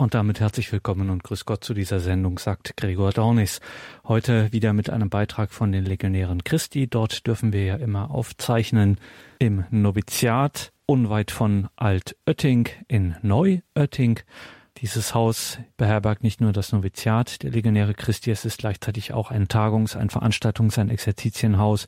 Und damit herzlich willkommen und grüß Gott zu dieser Sendung, sagt Gregor Dornis. Heute wieder mit einem Beitrag von den Legionären Christi. Dort dürfen wir ja immer aufzeichnen im Noviziat, unweit von Altötting in Neuötting. Dieses Haus beherbergt nicht nur das Noviziat der Legionäre Christi, es ist gleichzeitig auch ein Tagungs-, ein Veranstaltungs-, ein Exerzitienhaus,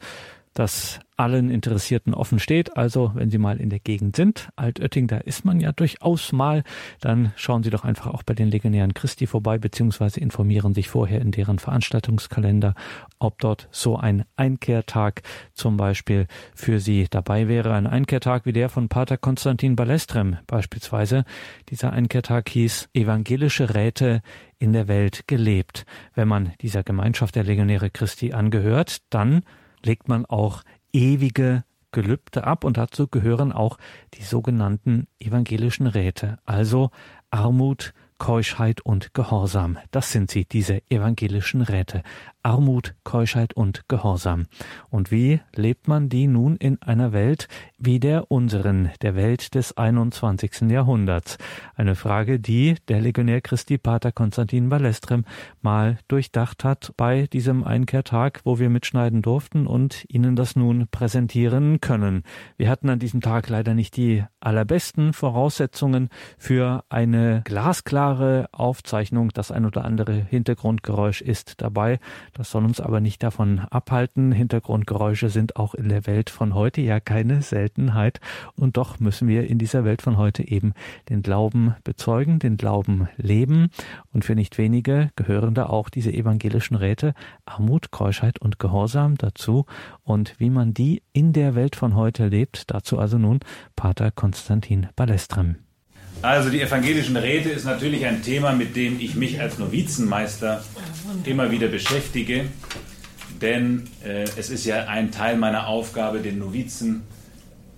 das allen Interessierten offen steht. Also, wenn Sie mal in der Gegend sind, Altötting, da ist man ja durchaus mal, dann schauen Sie doch einfach auch bei den Legionären Christi vorbei, beziehungsweise informieren sich vorher in deren Veranstaltungskalender, ob dort so ein Einkehrtag zum Beispiel für Sie dabei wäre. Ein Einkehrtag wie der von Pater Konstantin Balestrem beispielsweise. Dieser Einkehrtag hieß Evangelische Räte in der Welt gelebt. Wenn man dieser Gemeinschaft der Legionäre Christi angehört, dann legt man auch ewige Gelübde ab und dazu gehören auch die sogenannten evangelischen Räte, also Armut, Keuschheit und Gehorsam. Das sind sie, diese evangelischen Räte. Armut, Keuschheit und Gehorsam. Und wie lebt man die nun in einer Welt wie der unseren, der Welt des 21. Jahrhunderts? Eine Frage, die der Legionär Christi Pater Konstantin Balestrem mal durchdacht hat bei diesem Einkehrtag, wo wir mitschneiden durften und Ihnen das nun präsentieren können. Wir hatten an diesem Tag leider nicht die allerbesten Voraussetzungen für eine glasklare Aufzeichnung. Das ein oder andere Hintergrundgeräusch ist dabei. Das soll uns aber nicht davon abhalten. Hintergrundgeräusche sind auch in der Welt von heute ja keine Seltenheit. Und doch müssen wir in dieser Welt von heute eben den Glauben bezeugen, den Glauben leben. Und für nicht wenige gehören da auch diese evangelischen Räte Armut, Keuschheit und Gehorsam dazu. Und wie man die in der Welt von heute lebt, dazu also nun Pater Konstantin Balestrem. Also die evangelischen Räte ist natürlich ein Thema, mit dem ich mich als Novizenmeister immer wieder beschäftige, denn äh, es ist ja ein Teil meiner Aufgabe, den Novizen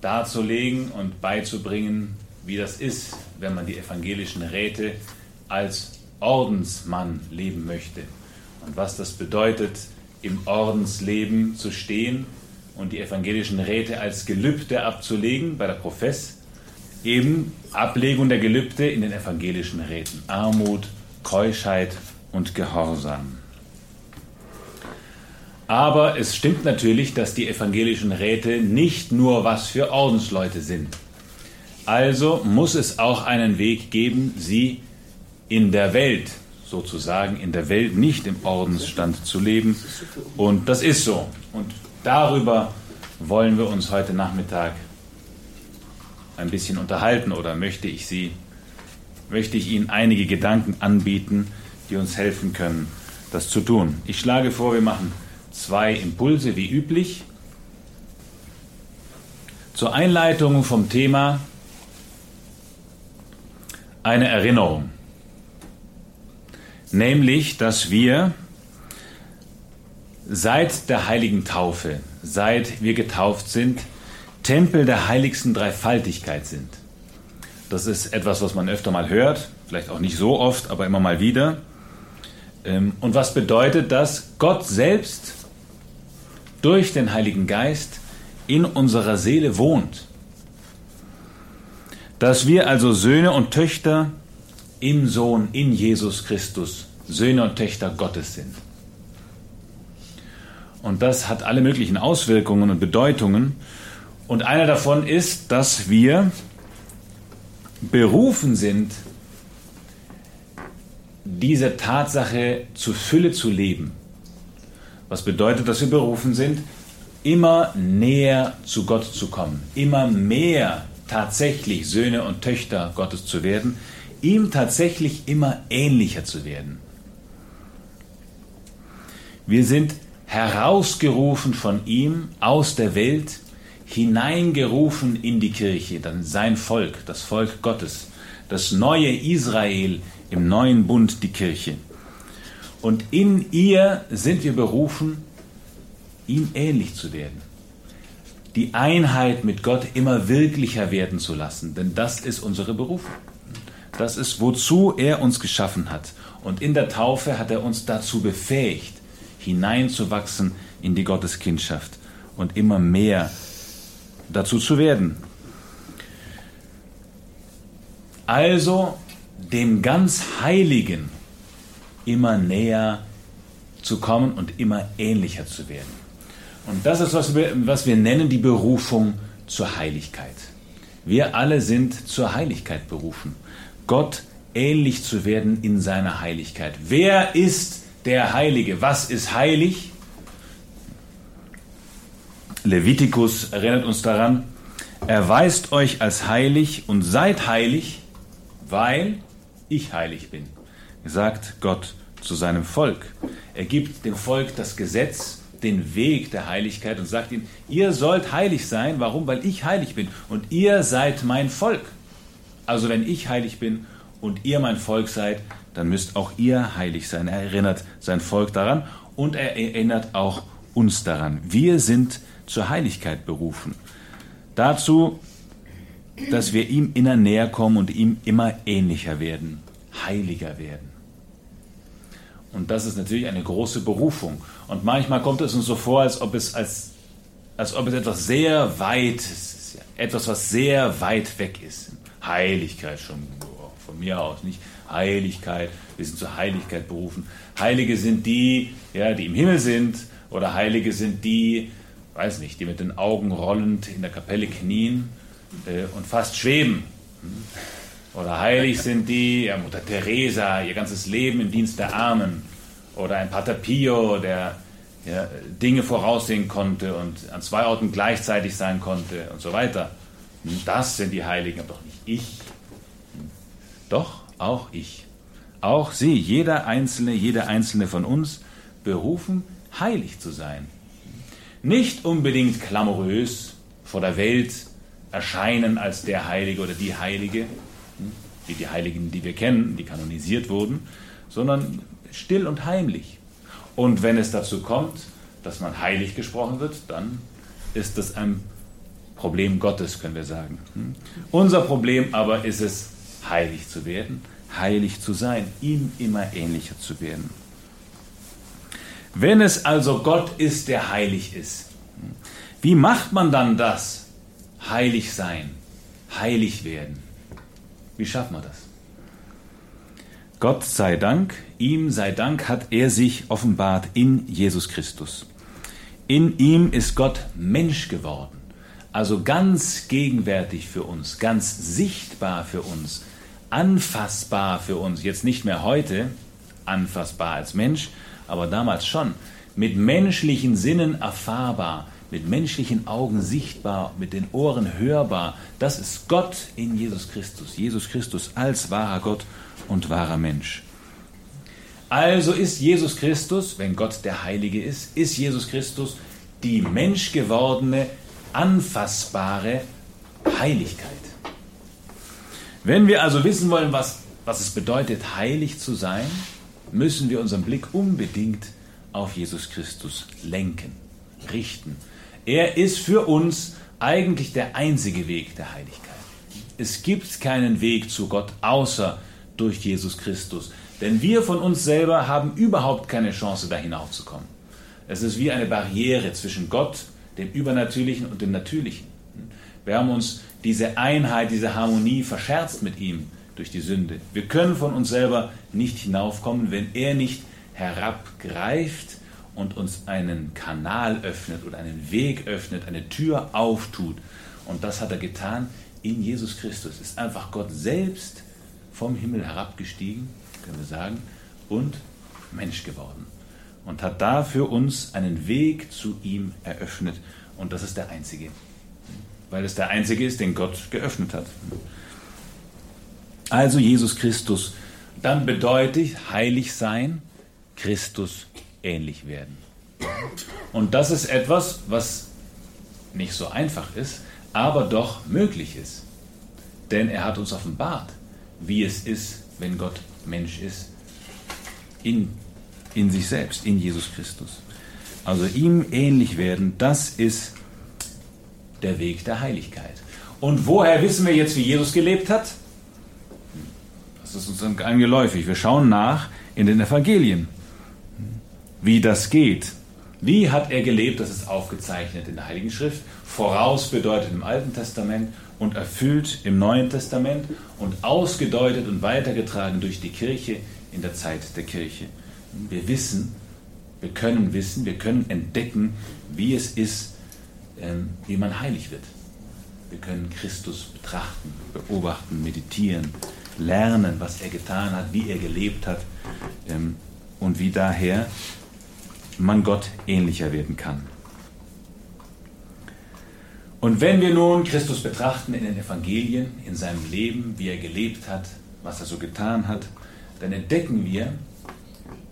darzulegen und beizubringen, wie das ist, wenn man die evangelischen Räte als Ordensmann leben möchte. Und was das bedeutet, im Ordensleben zu stehen und die evangelischen Räte als Gelübde abzulegen bei der Profess eben Ablegung der Gelübde in den evangelischen Räten. Armut, Keuschheit und Gehorsam. Aber es stimmt natürlich, dass die evangelischen Räte nicht nur was für Ordensleute sind. Also muss es auch einen Weg geben, sie in der Welt, sozusagen in der Welt nicht im Ordensstand zu leben. Und das ist so. Und darüber wollen wir uns heute Nachmittag ein bisschen unterhalten oder möchte ich Sie, möchte ich Ihnen einige Gedanken anbieten, die uns helfen können, das zu tun. Ich schlage vor, wir machen zwei Impulse wie üblich. Zur Einleitung vom Thema eine Erinnerung, nämlich, dass wir seit der heiligen Taufe, seit wir getauft sind, Tempel der heiligsten Dreifaltigkeit sind. Das ist etwas, was man öfter mal hört, vielleicht auch nicht so oft, aber immer mal wieder. Ähm, und was bedeutet das? Gott selbst durch den Heiligen Geist in unserer Seele wohnt. Dass wir also Söhne und Töchter im Sohn, in Jesus Christus, Söhne und Töchter Gottes sind. Und das hat alle möglichen Auswirkungen und Bedeutungen. Und einer davon ist, dass wir berufen sind, diese Tatsache zu Fülle zu leben. Was bedeutet, dass wir berufen sind, immer näher zu Gott zu kommen, immer mehr tatsächlich Söhne und Töchter Gottes zu werden, ihm tatsächlich immer ähnlicher zu werden. Wir sind herausgerufen von ihm aus der Welt hineingerufen in die Kirche, dann sein Volk, das Volk Gottes, das neue Israel im neuen Bund, die Kirche. Und in ihr sind wir berufen, ihm ähnlich zu werden. Die Einheit mit Gott immer wirklicher werden zu lassen, denn das ist unsere Berufung. Das ist, wozu er uns geschaffen hat. Und in der Taufe hat er uns dazu befähigt, hineinzuwachsen in die Gotteskindschaft und immer mehr dazu zu werden. Also dem ganz Heiligen immer näher zu kommen und immer ähnlicher zu werden. Und das ist, was wir, was wir nennen die Berufung zur Heiligkeit. Wir alle sind zur Heiligkeit berufen. Gott ähnlich zu werden in seiner Heiligkeit. Wer ist der Heilige? Was ist heilig? Levitikus erinnert uns daran, erweist euch als heilig und seid heilig, weil ich heilig bin, sagt Gott zu seinem Volk. Er gibt dem Volk das Gesetz, den Weg der Heiligkeit und sagt ihnen, ihr sollt heilig sein. Warum? Weil ich heilig bin und ihr seid mein Volk. Also wenn ich heilig bin und ihr mein Volk seid, dann müsst auch ihr heilig sein. Er erinnert sein Volk daran und er erinnert auch uns daran. Wir sind zur Heiligkeit berufen. Dazu, dass wir ihm immer näher kommen und ihm immer ähnlicher werden, heiliger werden. Und das ist natürlich eine große Berufung. Und manchmal kommt es uns so vor, als ob es, als, als ob es etwas sehr weit, ist, etwas, was sehr weit weg ist. Heiligkeit schon von mir aus nicht. Heiligkeit, wir sind zur Heiligkeit berufen. Heilige sind die, ja, die im Himmel sind, oder Heilige sind die, weiß nicht, die mit den Augen rollend in der Kapelle knien äh, und fast schweben. Oder heilig sind die, ja, Mutter Teresa, ihr ganzes Leben im Dienst der Armen. Oder ein Pater Pio, der ja, Dinge voraussehen konnte und an zwei Orten gleichzeitig sein konnte und so weiter. Das sind die Heiligen, aber doch nicht ich. Doch, auch ich. Auch Sie, jeder Einzelne, jede Einzelne von uns, berufen, heilig zu sein nicht unbedingt klamourös vor der Welt erscheinen als der Heilige oder die Heilige, hm, wie die Heiligen, die wir kennen, die kanonisiert wurden, sondern still und heimlich. Und wenn es dazu kommt, dass man heilig gesprochen wird, dann ist das ein Problem Gottes, können wir sagen. Hm. Unser Problem aber ist es, heilig zu werden, heilig zu sein, ihm immer ähnlicher zu werden. Wenn es also Gott ist, der heilig ist, wie macht man dann das? Heilig sein, heilig werden. Wie schafft man das? Gott sei Dank, ihm sei Dank, hat er sich offenbart in Jesus Christus. In ihm ist Gott Mensch geworden, also ganz gegenwärtig für uns, ganz sichtbar für uns, anfassbar für uns. Jetzt nicht mehr heute anfassbar als Mensch, aber damals schon, mit menschlichen Sinnen erfahrbar, mit menschlichen Augen sichtbar, mit den Ohren hörbar. Das ist Gott in Jesus Christus. Jesus Christus als wahrer Gott und wahrer Mensch. Also ist Jesus Christus, wenn Gott der Heilige ist, ist Jesus Christus die menschgewordene, anfassbare Heiligkeit. Wenn wir also wissen wollen, was, was es bedeutet, heilig zu sein, müssen wir unseren Blick unbedingt auf Jesus Christus lenken, richten. Er ist für uns eigentlich der einzige Weg der Heiligkeit. Es gibt keinen Weg zu Gott außer durch Jesus Christus. Denn wir von uns selber haben überhaupt keine Chance, da hinaufzukommen. Es ist wie eine Barriere zwischen Gott, dem Übernatürlichen und dem Natürlichen. Wir haben uns diese Einheit, diese Harmonie verscherzt mit ihm durch die Sünde. Wir können von uns selber nicht hinaufkommen, wenn er nicht herabgreift und uns einen Kanal öffnet oder einen Weg öffnet, eine Tür auftut. Und das hat er getan in Jesus Christus. Ist einfach Gott selbst vom Himmel herabgestiegen, können wir sagen, und Mensch geworden. Und hat da für uns einen Weg zu ihm eröffnet. Und das ist der einzige. Weil es der einzige ist, den Gott geöffnet hat. Also Jesus Christus. Dann bedeutet heilig sein, Christus ähnlich werden. Und das ist etwas, was nicht so einfach ist, aber doch möglich ist. Denn er hat uns offenbart, wie es ist, wenn Gott Mensch ist, in, in sich selbst, in Jesus Christus. Also ihm ähnlich werden, das ist der Weg der Heiligkeit. Und woher wissen wir jetzt, wie Jesus gelebt hat? Das ist uns angeläufig. Wir schauen nach in den Evangelien wie das geht, Wie hat er gelebt? Das ist aufgezeichnet in der Heiligen Schrift. Voraus bedeutet im Alten Testament und erfüllt im Neuen Testament und ausgedeutet und weitergetragen durch die Kirche in der Zeit der Kirche. Wir wissen, wir können wissen, wir können entdecken, wie es ist, ähm, wie man heilig wird. Wir können Christus betrachten, beobachten, meditieren, lernen, was er getan hat, wie er gelebt hat ähm, und wie daher man Gott ähnlicher werden kann. Und wenn wir nun Christus betrachten in den Evangelien, in seinem Leben, wie er gelebt hat, was er so getan hat, dann entdecken wir,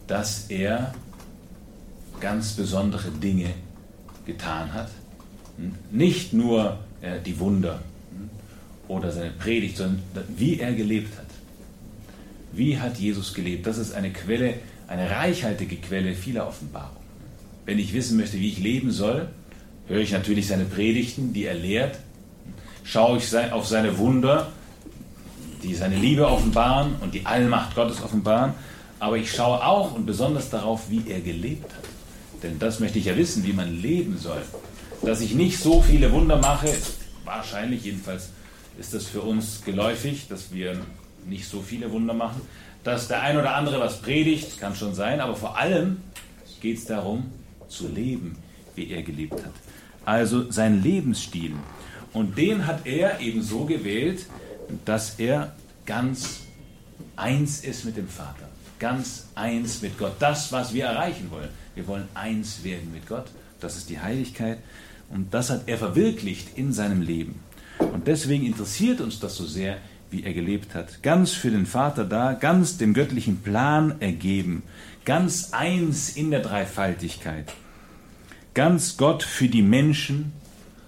dass er ganz besondere Dinge getan hat. Nicht nur äh, die Wunder oder seine Predigt, sondern wie er gelebt hat. Wie hat Jesus gelebt? Das ist eine Quelle, eine reichhaltige Quelle vieler Offenbarungen. Wenn ich wissen möchte, wie ich leben soll, höre ich natürlich seine Predigten, die er lehrt, schaue ich auf seine Wunder, die seine Liebe offenbaren und die Allmacht Gottes offenbaren, aber ich schaue auch und besonders darauf, wie er gelebt hat. Denn das möchte ich ja wissen, wie man leben soll. Dass ich nicht so viele Wunder mache, wahrscheinlich jedenfalls ist das für uns geläufig, dass wir nicht so viele Wunder machen. Dass der ein oder andere was predigt, kann schon sein, aber vor allem geht es darum, zu leben, wie er gelebt hat. Also sein Lebensstil. Und den hat er eben so gewählt, dass er ganz eins ist mit dem Vater. Ganz eins mit Gott. Das, was wir erreichen wollen. Wir wollen eins werden mit Gott. Das ist die Heiligkeit. Und das hat er verwirklicht in seinem Leben. Und deswegen interessiert uns das so sehr, wie er gelebt hat. Ganz für den Vater da, ganz dem göttlichen Plan ergeben. Ganz eins in der Dreifaltigkeit. Ganz Gott für die Menschen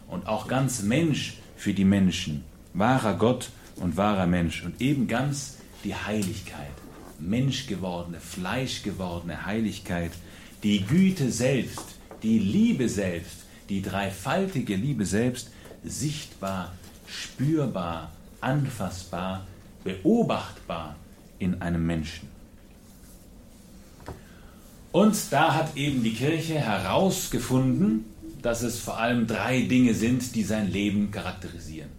und auch ganz Mensch für die Menschen, wahrer Gott und wahrer Mensch. Und eben ganz die Heiligkeit, menschgewordene, fleischgewordene Heiligkeit, die Güte selbst, die Liebe selbst, die dreifaltige Liebe selbst, sichtbar, spürbar, anfassbar, beobachtbar in einem Menschen. Und da hat eben die Kirche herausgefunden, dass es vor allem drei Dinge sind, die sein Leben charakterisieren.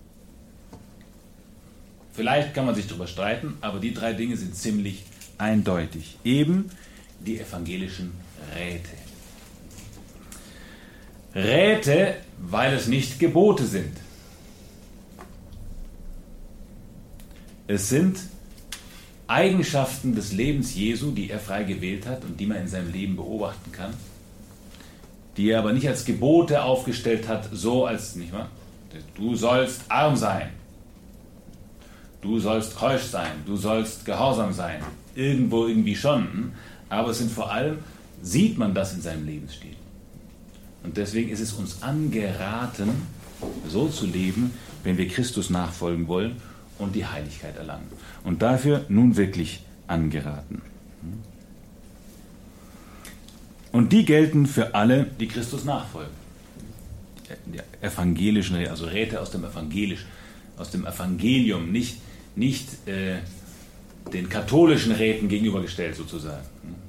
Vielleicht kann man sich darüber streiten, aber die drei Dinge sind ziemlich eindeutig. Eben die evangelischen Räte. Räte, weil es nicht Gebote sind. Es sind Eigenschaften des Lebens Jesu, die er frei gewählt hat und die man in seinem Leben beobachten kann, die er aber nicht als Gebote aufgestellt hat, so als, nicht wahr? Du sollst arm sein, du sollst keusch sein, du sollst gehorsam sein, irgendwo irgendwie schon, aber es sind vor allem, sieht man das in seinem Lebensstil. Und deswegen ist es uns angeraten, so zu leben, wenn wir Christus nachfolgen wollen und die Heiligkeit erlangen. Und dafür nun wirklich angeraten. Und die gelten für alle, die Christus nachfolgen. Die evangelischen, also Räte aus dem Evangelisch, aus dem Evangelium, nicht, nicht äh, den katholischen Räten gegenübergestellt sozusagen,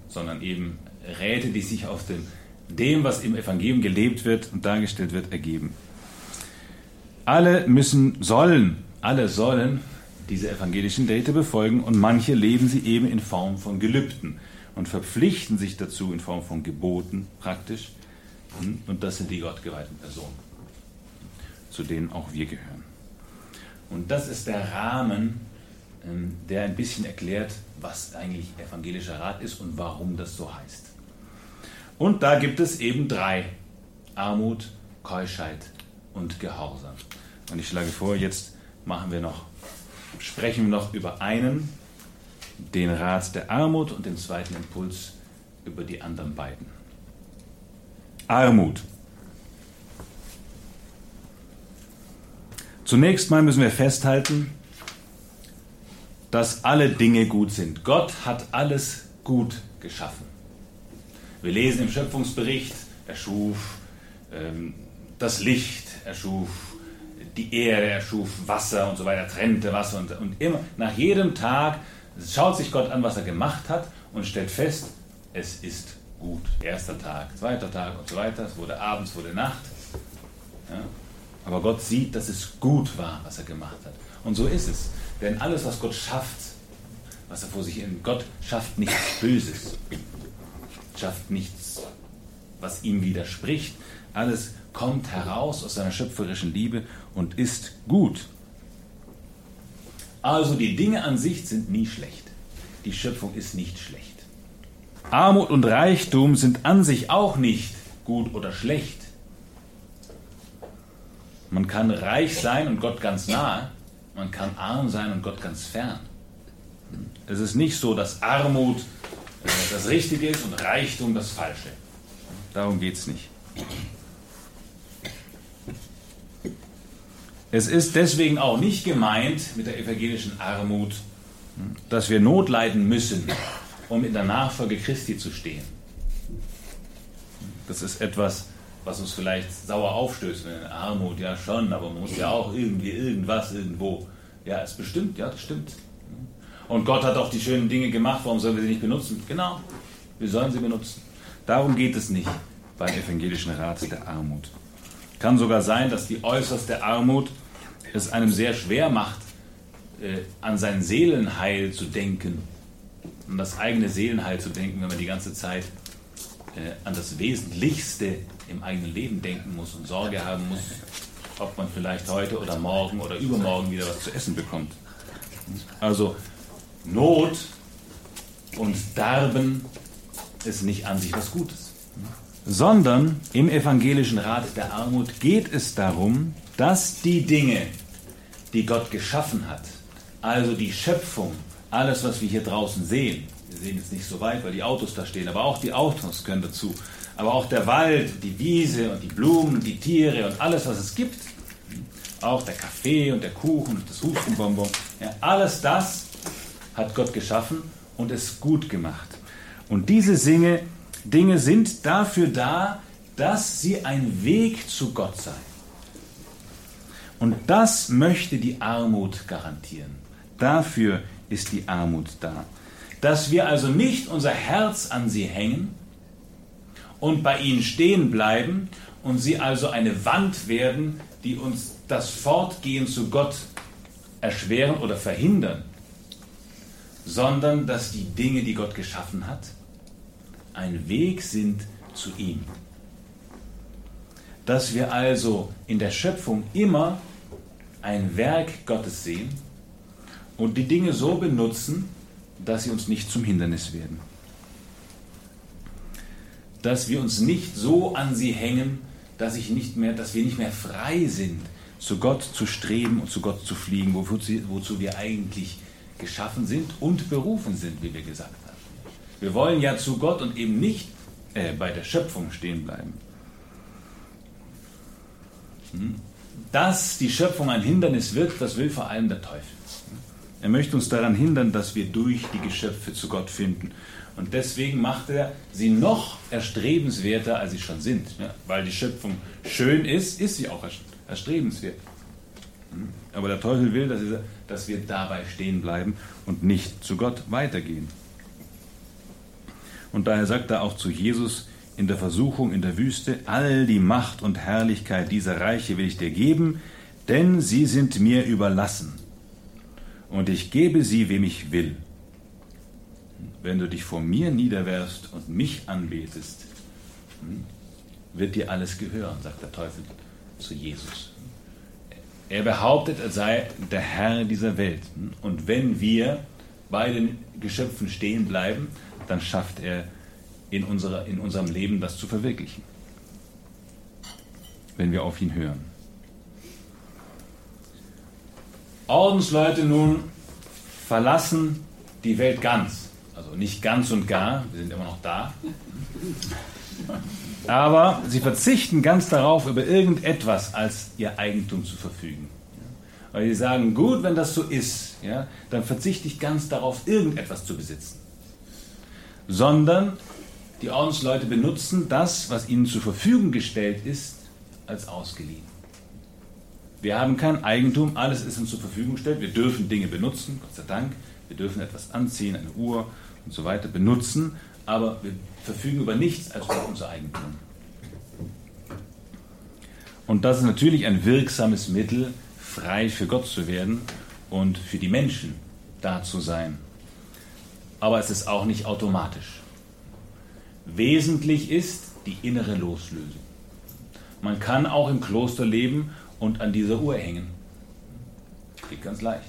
sondern eben Räte, die sich auf dem, dem, was im Evangelium gelebt wird und dargestellt wird, ergeben. Alle müssen, sollen alle sollen diese evangelischen Räte befolgen und manche leben sie eben in Form von Gelübden und verpflichten sich dazu in Form von Geboten praktisch. Und das sind die gottgeweihten Personen, zu denen auch wir gehören. Und das ist der Rahmen, ähm, der ein bisschen erklärt, was eigentlich evangelischer Rat ist und warum das so heißt. Und da gibt es eben drei. Armut, Keuschheit und Gehorsam. Und ich schlage vor, jetzt machen wir noch, sprechen wir noch über einen, den Rat der Armut und den zweiten Impuls über die anderen beiden. Armut. Zunächst mal müssen wir festhalten, dass alle Dinge gut sind. Gott hat alles gut geschaffen. Wir lesen im Schöpfungsbericht, er schuf ähm, das Licht, er schuf die Erde, er schuf Wasser und so weiter, trennte Wasser und, und immer nach jedem Tag schaut sich Gott an, was er gemacht hat und stellt fest, es ist gut. Erster Tag, zweiter Tag und so weiter. Es wurde abends, wurde Nacht. Ja? Aber Gott sieht, dass es gut war, was er gemacht hat. Und so ist es. Denn alles, was Gott schafft, was er vor sich in Gott schafft nichts Böses, schafft nichts, was ihm widerspricht. Alles kommt heraus aus seiner schöpferischen Liebe und ist gut. Also die Dinge an sich sind nie schlecht. Die Schöpfung ist nicht schlecht. Armut und Reichtum sind an sich auch nicht gut oder schlecht. Man kann reich sein und Gott ganz nahe, man kann arm sein und Gott ganz fern. Es ist nicht so, dass Armut das Richtige ist und Reichtum das Falsche. Darum geht es nicht. Es ist deswegen auch nicht gemeint mit der evangelischen Armut, dass wir Not leiden müssen, um in der Nachfolge Christi zu stehen. Das ist etwas, was uns vielleicht sauer aufstößt. Armut, ja schon, aber man muss ja auch irgendwie irgendwas irgendwo. Ja, es bestimmt, ja, das stimmt. Und Gott hat auch die schönen Dinge gemacht, warum sollen wir sie nicht benutzen? Genau, wir sollen sie benutzen. Darum geht es nicht beim evangelischen Rat der Armut. Kann sogar sein, dass die äußerste Armut es einem sehr schwer macht, äh, an sein Seelenheil zu denken, an das eigene Seelenheil zu denken, wenn man die ganze Zeit äh, an das Wesentlichste im eigenen Leben denken muss und Sorge haben muss, ob man vielleicht heute oder morgen oder übermorgen wieder was zu essen bekommt. Also Not und Darben ist nicht an sich was Gutes, sondern im evangelischen Rat der Armut geht es darum, dass die Dinge, die Gott geschaffen hat, also die Schöpfung, alles, was wir hier draußen sehen, wir sehen jetzt nicht so weit, weil die Autos da stehen, aber auch die Autos können dazu, aber auch der Wald, die Wiese und die Blumen, die Tiere und alles, was es gibt, auch der Kaffee und der Kuchen und das Hustenbonbon, ja, alles das hat Gott geschaffen und es gut gemacht. Und diese Dinge, sind dafür da, dass sie ein Weg zu Gott seien. Und das möchte die Armut garantieren. Dafür ist die Armut da. Dass wir also nicht unser Herz an sie hängen und bei ihnen stehen bleiben und sie also eine Wand werden, die uns das Fortgehen zu Gott erschweren oder verhindern, sondern dass die Dinge, die Gott geschaffen hat, ein Weg sind zu ihm. Dass wir also in der Schöpfung immer ein Werk Gottes sehen und die Dinge so benutzen, dass sie uns nicht zum Hindernis werden. Dass wir uns nicht so an sie hängen, dass, ich nicht mehr, dass wir nicht mehr frei sind, zu Gott zu streben und zu Gott zu fliegen, wozu, wozu wir eigentlich geschaffen sind und berufen sind, wie wir gesagt haben. Wir wollen ja zu Gott und eben nicht äh, bei der Schöpfung stehen bleiben. Hm? Dass die Schöpfung ein Hindernis wird, das will vor allem der Teufel. Er möchte uns daran hindern, dass wir durch die Geschöpfe zu Gott finden. Und deswegen macht er sie noch erstrebenswerter, als sie schon sind. Weil die Schöpfung schön ist, ist sie auch erstrebenswert. Aber der Teufel will, dass, dass wir dabei stehen bleiben und nicht zu Gott weitergehen. Und daher sagt er auch zu Jesus in der Versuchung in der Wüste, all die Macht und Herrlichkeit dieser Reiche will ich dir geben, denn sie sind mir überlassen. Und ich gebe sie, wem ich will. Wenn du dich vor mir niederwerfst und mich anbetest, hm, wird dir alles gehören, sagt der Teufel zu Jesus. Er behauptet, er sei der Herr dieser Welt. Und wenn wir bei den Geschöpfen stehen bleiben, dann schafft er in, unserer, in unserem Leben das zu verwirklichen. Wenn wir auf ihn hören. Ordensleute nun verlassen die Welt ganz. Also nicht ganz und gar, wir sind immer noch da. Aber sie verzichten ganz darauf, über irgendetwas als ihr Eigentum zu verfügen. Weil sie sagen, gut, wenn das so ist, ja, dann verzichte ich ganz darauf, irgendetwas zu besitzen. Sondern die Ordensleute benutzen das, was ihnen zur Verfügung gestellt ist, als ausgeliehen. Wir haben kein Eigentum, alles ist uns zur Verfügung gestellt. Wir dürfen Dinge benutzen, Gott sei Dank. Wir dürfen etwas anziehen, eine Uhr und so weiter benutzen, aber wir verfügen über nichts als über unser Eigentum. Und das ist natürlich ein wirksames Mittel, frei für Gott zu werden und für die Menschen da zu sein. Aber es ist auch nicht automatisch. Wesentlich ist die innere Loslösung. Man kann auch im Kloster leben und an dieser Uhr hängen. Geht ganz leicht.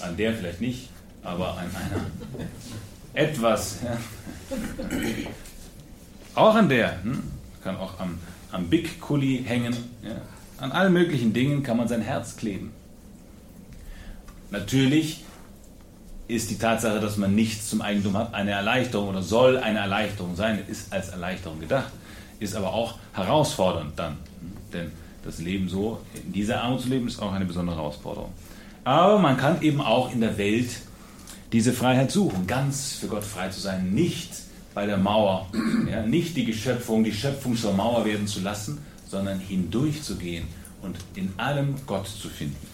An der vielleicht nicht, aber an einer etwas. Ja. Auch an der. Hm? Kann auch am, am Big Kuli hängen. Ja. An allen möglichen Dingen kann man sein Herz kleben. Natürlich ist die Tatsache, dass man nichts zum Eigentum hat, eine Erleichterung oder soll eine Erleichterung sein, ist als Erleichterung gedacht, ist aber auch herausfordernd dann. Denn das Leben so, in dieser Armut zu leben, ist auch eine besondere Herausforderung. Aber man kann eben auch in der Welt diese Freiheit suchen, ganz für Gott frei zu sein, nicht bei der Mauer, ja, nicht die Geschöpfung, die Schöpfung zur Mauer werden zu lassen, sondern hindurchzugehen und in allem Gott zu finden.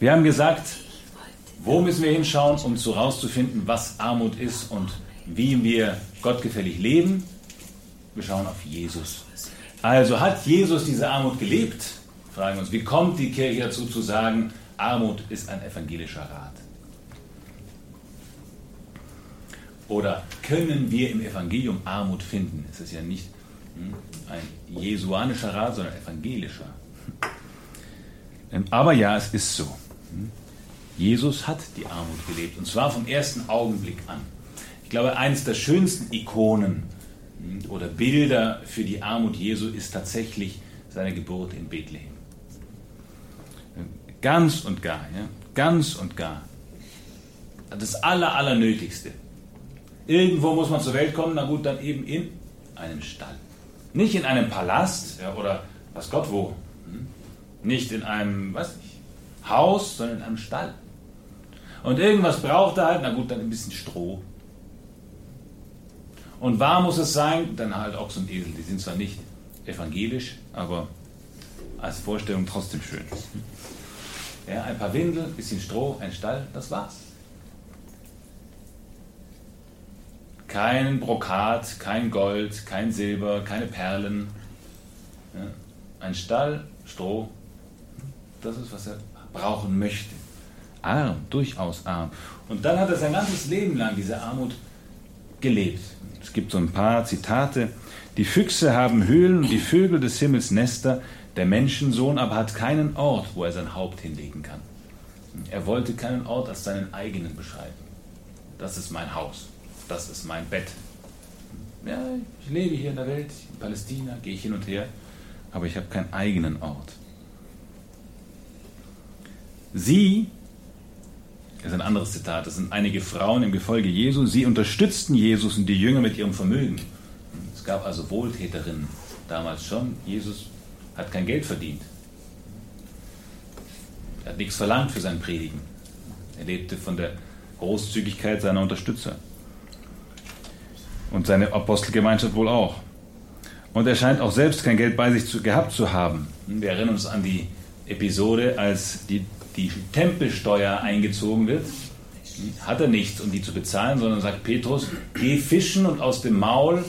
Wir haben gesagt, wo müssen wir hinschauen, um herauszufinden, was Armut ist und wie wir gottgefällig leben? Wir schauen auf Jesus. Also hat Jesus diese Armut gelebt? Fragen wir uns, wie kommt die Kirche dazu zu sagen, Armut ist ein evangelischer Rat? Oder können wir im Evangelium Armut finden? Es ist ja nicht hm, ein jesuanischer Rat, sondern evangelischer. Aber ja, es ist so. Hm. Jesus hat die Armut gelebt und zwar vom ersten Augenblick an. Ich glaube, eines der schönsten Ikonen hm, oder Bilder für die Armut Jesu ist tatsächlich seine Geburt in Bethlehem. Ganz und gar, ja, ganz und gar. Das Aller, Allernötigste. Irgendwo muss man zur Welt kommen, na gut, dann eben in einem Stall. Nicht in einem Palast ja, oder was Gott wo. Hm? Nicht in einem, was nicht, Haus, sondern in einem Stall. Und irgendwas braucht er halt, na gut, dann ein bisschen Stroh. Und wahr muss es sein, dann halt Ochs und Esel. Die sind zwar nicht evangelisch, aber als Vorstellung trotzdem schön. Ja, ein paar Windel, bisschen Stroh, ein Stall, das war's. Kein Brokat, kein Gold, kein Silber, keine Perlen. Ja, ein Stall, Stroh, das ist, was er brauchen möchte. Arm, durchaus arm. Und dann hat er sein ganzes Leben lang diese Armut gelebt. Es gibt so ein paar Zitate. Die Füchse haben Höhlen und die Vögel des Himmels Nester, der Menschensohn aber hat keinen Ort, wo er sein Haupt hinlegen kann. Er wollte keinen Ort als seinen eigenen beschreiben. Das ist mein Haus das ist mein Bett. Ja, ich lebe hier in der Welt, in Palästina, gehe ich hin und her, aber ich habe keinen eigenen Ort. Sie, das ist ein anderes Zitat, das sind einige Frauen im Gefolge Jesu, sie unterstützten Jesus und die Jünger mit ihrem Vermögen. Es gab also Wohltäterinnen damals schon. Jesus hat kein Geld verdient. Er hat nichts verlangt für sein Predigen. Er lebte von der Großzügigkeit seiner Unterstützer. Und seine Apostelgemeinschaft wohl auch. Und er scheint auch selbst kein Geld bei sich zu, gehabt zu haben. Wir erinnern uns an die Episode, als die, die Tempelsteuer eingezogen wird. Hat er nichts, um die zu bezahlen, sondern sagt Petrus, geh fischen und aus dem Maul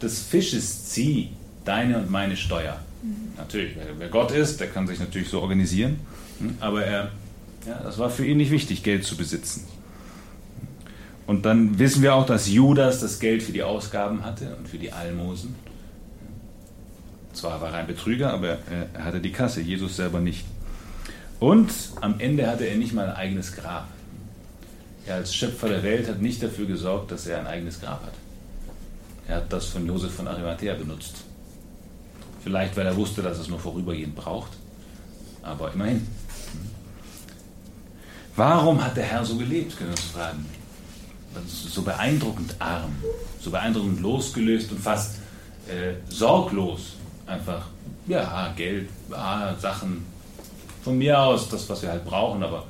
des Fisches zieh deine und meine Steuer. Natürlich, wer Gott ist, der kann sich natürlich so organisieren. Aber er, ja, das war für ihn nicht wichtig, Geld zu besitzen. Und dann wissen wir auch, dass Judas das Geld für die Ausgaben hatte und für die Almosen. Zwar war er ein Betrüger, aber er hatte die Kasse, Jesus selber nicht. Und am Ende hatte er nicht mal ein eigenes Grab. Er als Schöpfer der Welt hat nicht dafür gesorgt, dass er ein eigenes Grab hat. Er hat das von Josef von Arimathea benutzt. Vielleicht, weil er wusste, dass es nur vorübergehend braucht. Aber immerhin. Warum hat der Herr so gelebt, können wir uns fragen so beeindruckend arm, so beeindruckend losgelöst und fast äh, sorglos. Einfach, ja, Geld, ah, Sachen von mir aus, das, was wir halt brauchen, aber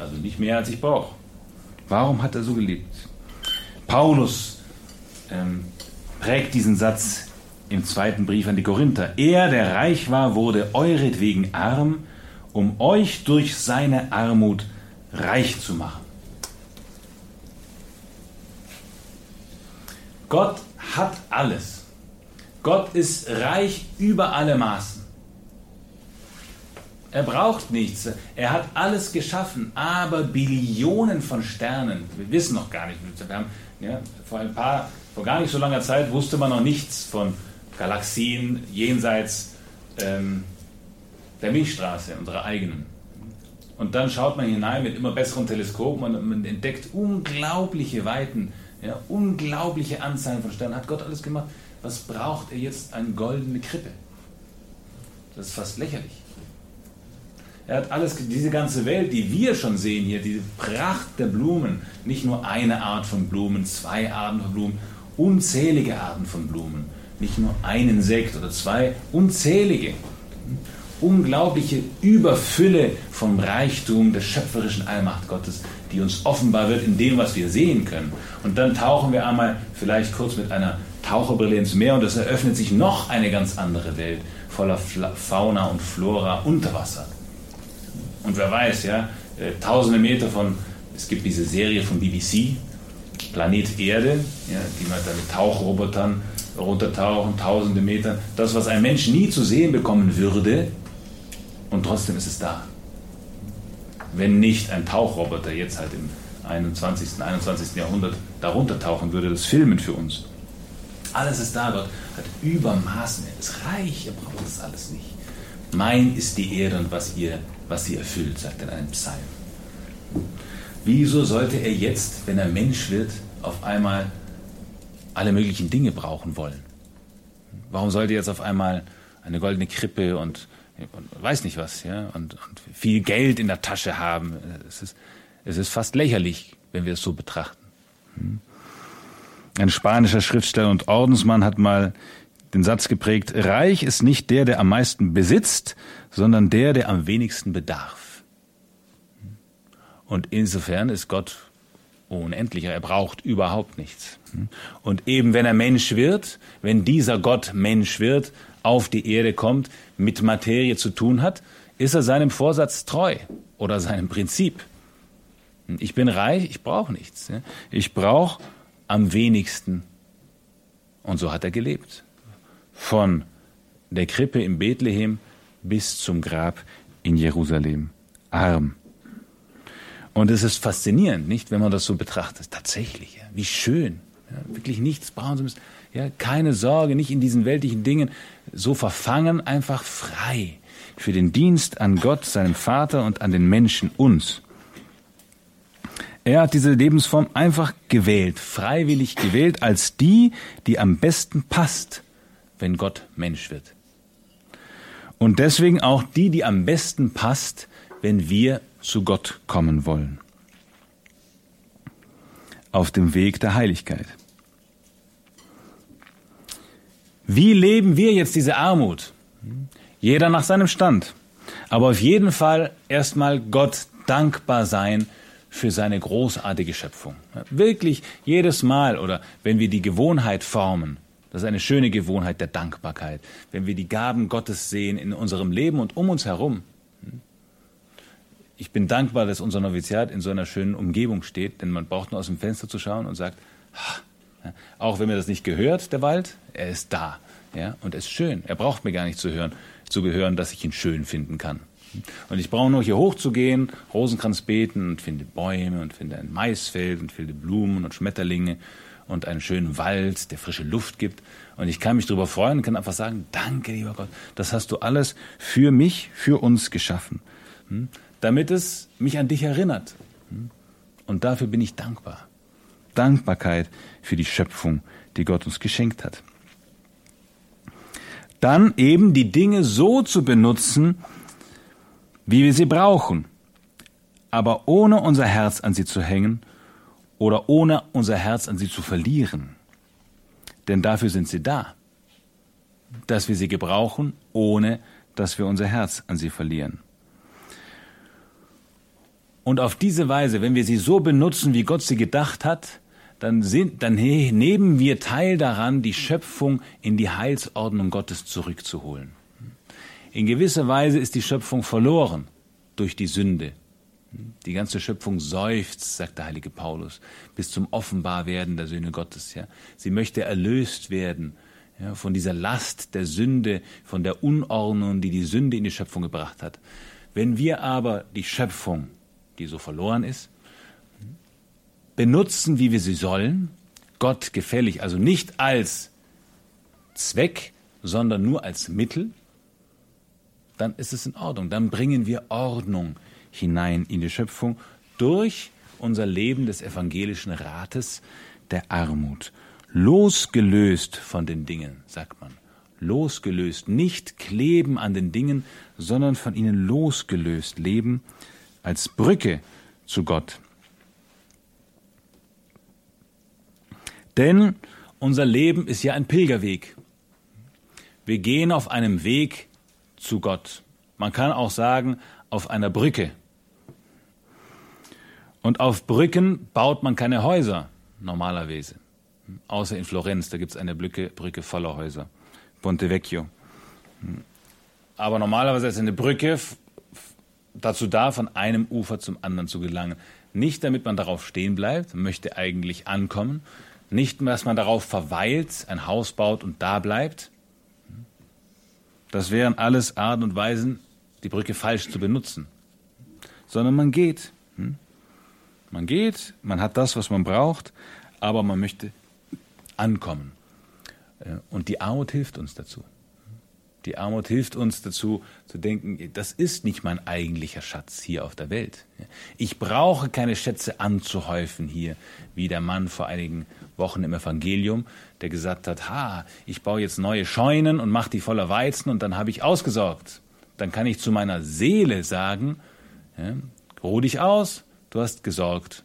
also nicht mehr, als ich brauche. Warum hat er so gelebt? Paulus ähm, prägt diesen Satz im zweiten Brief an die Korinther. Er, der reich war, wurde euretwegen arm, um euch durch seine Armut reich zu machen. Gott hat alles. Gott ist reich über alle Maßen. Er braucht nichts. Er hat alles geschaffen, aber Billionen von Sternen. Wir wissen noch gar nicht. Wir haben, ja, vor ein paar, vor gar nicht so langer Zeit wusste man noch nichts von Galaxien jenseits ähm, der Milchstraße, unserer eigenen. Und dann schaut man hinein mit immer besseren Teleskopen und man entdeckt unglaubliche Weiten, ja, unglaubliche Anzahlen von Sternen. Hat Gott alles gemacht? Was braucht er jetzt? Eine goldene Krippe. Das ist fast lächerlich. Er hat alles, diese ganze Welt, die wir schon sehen hier, diese Pracht der Blumen, nicht nur eine Art von Blumen, zwei Arten von Blumen, unzählige Arten von Blumen, nicht nur ein Insekt oder zwei, unzählige, unglaubliche Überfülle vom Reichtum der schöpferischen Allmacht Gottes, die uns offenbar wird in dem, was wir sehen können. Und dann tauchen wir einmal vielleicht kurz mit einer Taucherbrille ins Meer und es eröffnet sich noch eine ganz andere Welt voller Fauna und Flora unter Wasser. Und wer weiß, ja, äh, tausende Meter von, es gibt diese Serie von BBC, Planet Erde, ja, die man da mit Tauchrobotern runtertauchen, tausende Meter. Das, was ein Mensch nie zu sehen bekommen würde, und trotzdem ist es da. Wenn nicht ein Tauchroboter jetzt halt im 21., 21. Jahrhundert darunter tauchen würde, das filmen für uns. Alles ist da, Gott hat Übermaßen, er ist reich, er braucht das alles nicht. Mein ist die Erde und was ihr was sie erfüllt, sagt er in einem Psalm. Wieso sollte er jetzt, wenn er Mensch wird, auf einmal alle möglichen Dinge brauchen wollen? Warum sollte er jetzt auf einmal eine goldene Krippe und, und weiß nicht was, ja, und, und, viel Geld in der Tasche haben? Es ist, es ist fast lächerlich, wenn wir es so betrachten. Hm? Ein spanischer Schriftsteller und Ordensmann hat mal den Satz geprägt, reich ist nicht der, der am meisten besitzt, sondern der, der am wenigsten bedarf. Und insofern ist Gott unendlicher, er braucht überhaupt nichts. Und eben wenn er Mensch wird, wenn dieser Gott Mensch wird, auf die Erde kommt, mit Materie zu tun hat, ist er seinem Vorsatz treu oder seinem Prinzip. Ich bin reich, ich brauche nichts. Ich brauche am wenigsten. Und so hat er gelebt von der Krippe in Bethlehem bis zum Grab in Jerusalem. Arm. Und es ist faszinierend, nicht, wenn man das so betrachtet. Tatsächlich, ja, wie schön. Ja, wirklich nichts brauchen zu müssen. Ja, keine Sorge, nicht in diesen weltlichen Dingen. So verfangen, einfach frei. Für den Dienst an Gott, seinem Vater und an den Menschen, uns. Er hat diese Lebensform einfach gewählt, freiwillig gewählt, als die, die am besten passt wenn Gott Mensch wird. Und deswegen auch die, die am besten passt, wenn wir zu Gott kommen wollen. Auf dem Weg der Heiligkeit. Wie leben wir jetzt diese Armut? Jeder nach seinem Stand. Aber auf jeden Fall erstmal Gott dankbar sein für seine großartige Schöpfung. Wirklich jedes Mal oder wenn wir die Gewohnheit formen, das ist eine schöne Gewohnheit der Dankbarkeit. Wenn wir die Gaben Gottes sehen in unserem Leben und um uns herum. Ich bin dankbar, dass unser Noviziat in so einer schönen Umgebung steht, denn man braucht nur aus dem Fenster zu schauen und sagt, auch wenn mir das nicht gehört, der Wald, er ist da. Ja, und er ist schön. Er braucht mir gar nicht zu hören, zu gehören, dass ich ihn schön finden kann. Und ich brauche nur hier hochzugehen, Rosenkranz beten und finde Bäume und finde ein Maisfeld und finde Blumen und Schmetterlinge und einen schönen Wald, der frische Luft gibt. Und ich kann mich darüber freuen und kann einfach sagen, danke, lieber Gott, das hast du alles für mich, für uns geschaffen. Hm? Damit es mich an dich erinnert. Hm? Und dafür bin ich dankbar. Dankbarkeit für die Schöpfung, die Gott uns geschenkt hat. Dann eben die Dinge so zu benutzen, wie wir sie brauchen, aber ohne unser Herz an sie zu hängen oder ohne unser Herz an sie zu verlieren. Denn dafür sind sie da, dass wir sie gebrauchen, ohne dass wir unser Herz an sie verlieren. Und auf diese Weise, wenn wir sie so benutzen, wie Gott sie gedacht hat, dann, sind, dann nehmen wir teil daran, die Schöpfung in die Heilsordnung Gottes zurückzuholen. In gewisser Weise ist die Schöpfung verloren durch die Sünde. Die ganze Schöpfung seufzt, sagt der heilige Paulus, bis zum Offenbarwerden der Söhne Gottes. Ja. Sie möchte erlöst werden ja, von dieser Last der Sünde, von der Unordnung, die die Sünde in die Schöpfung gebracht hat. Wenn wir aber die Schöpfung, die so verloren ist, benutzen, wie wir sie sollen, Gott gefällig, also nicht als Zweck, sondern nur als Mittel, dann ist es in Ordnung. Dann bringen wir Ordnung hinein in die Schöpfung durch unser Leben des evangelischen Rates der Armut. Losgelöst von den Dingen, sagt man. Losgelöst, nicht kleben an den Dingen, sondern von ihnen losgelöst leben als Brücke zu Gott. Denn unser Leben ist ja ein Pilgerweg. Wir gehen auf einem Weg zu Gott. Man kann auch sagen, auf einer Brücke. Und auf Brücken baut man keine Häuser, normalerweise. Außer in Florenz, da gibt es eine Brücke, Brücke voller Häuser. Ponte Vecchio. Aber normalerweise ist eine Brücke dazu da, von einem Ufer zum anderen zu gelangen. Nicht damit man darauf stehen bleibt, möchte eigentlich ankommen. Nicht, dass man darauf verweilt, ein Haus baut und da bleibt. Das wären alles Arten und Weisen, die Brücke falsch zu benutzen. Sondern man geht. Hm? Man geht, man hat das, was man braucht, aber man möchte ankommen. Äh, und die Armut hilft uns dazu. Die Armut hilft uns dazu zu denken, das ist nicht mein eigentlicher Schatz hier auf der Welt. Ich brauche keine Schätze anzuhäufen hier, wie der Mann vor einigen Wochen im Evangelium, der gesagt hat, ha, ich baue jetzt neue Scheunen und mache die voller Weizen und dann habe ich ausgesorgt. Dann kann ich zu meiner Seele sagen, ja, ruh dich aus, du hast gesorgt.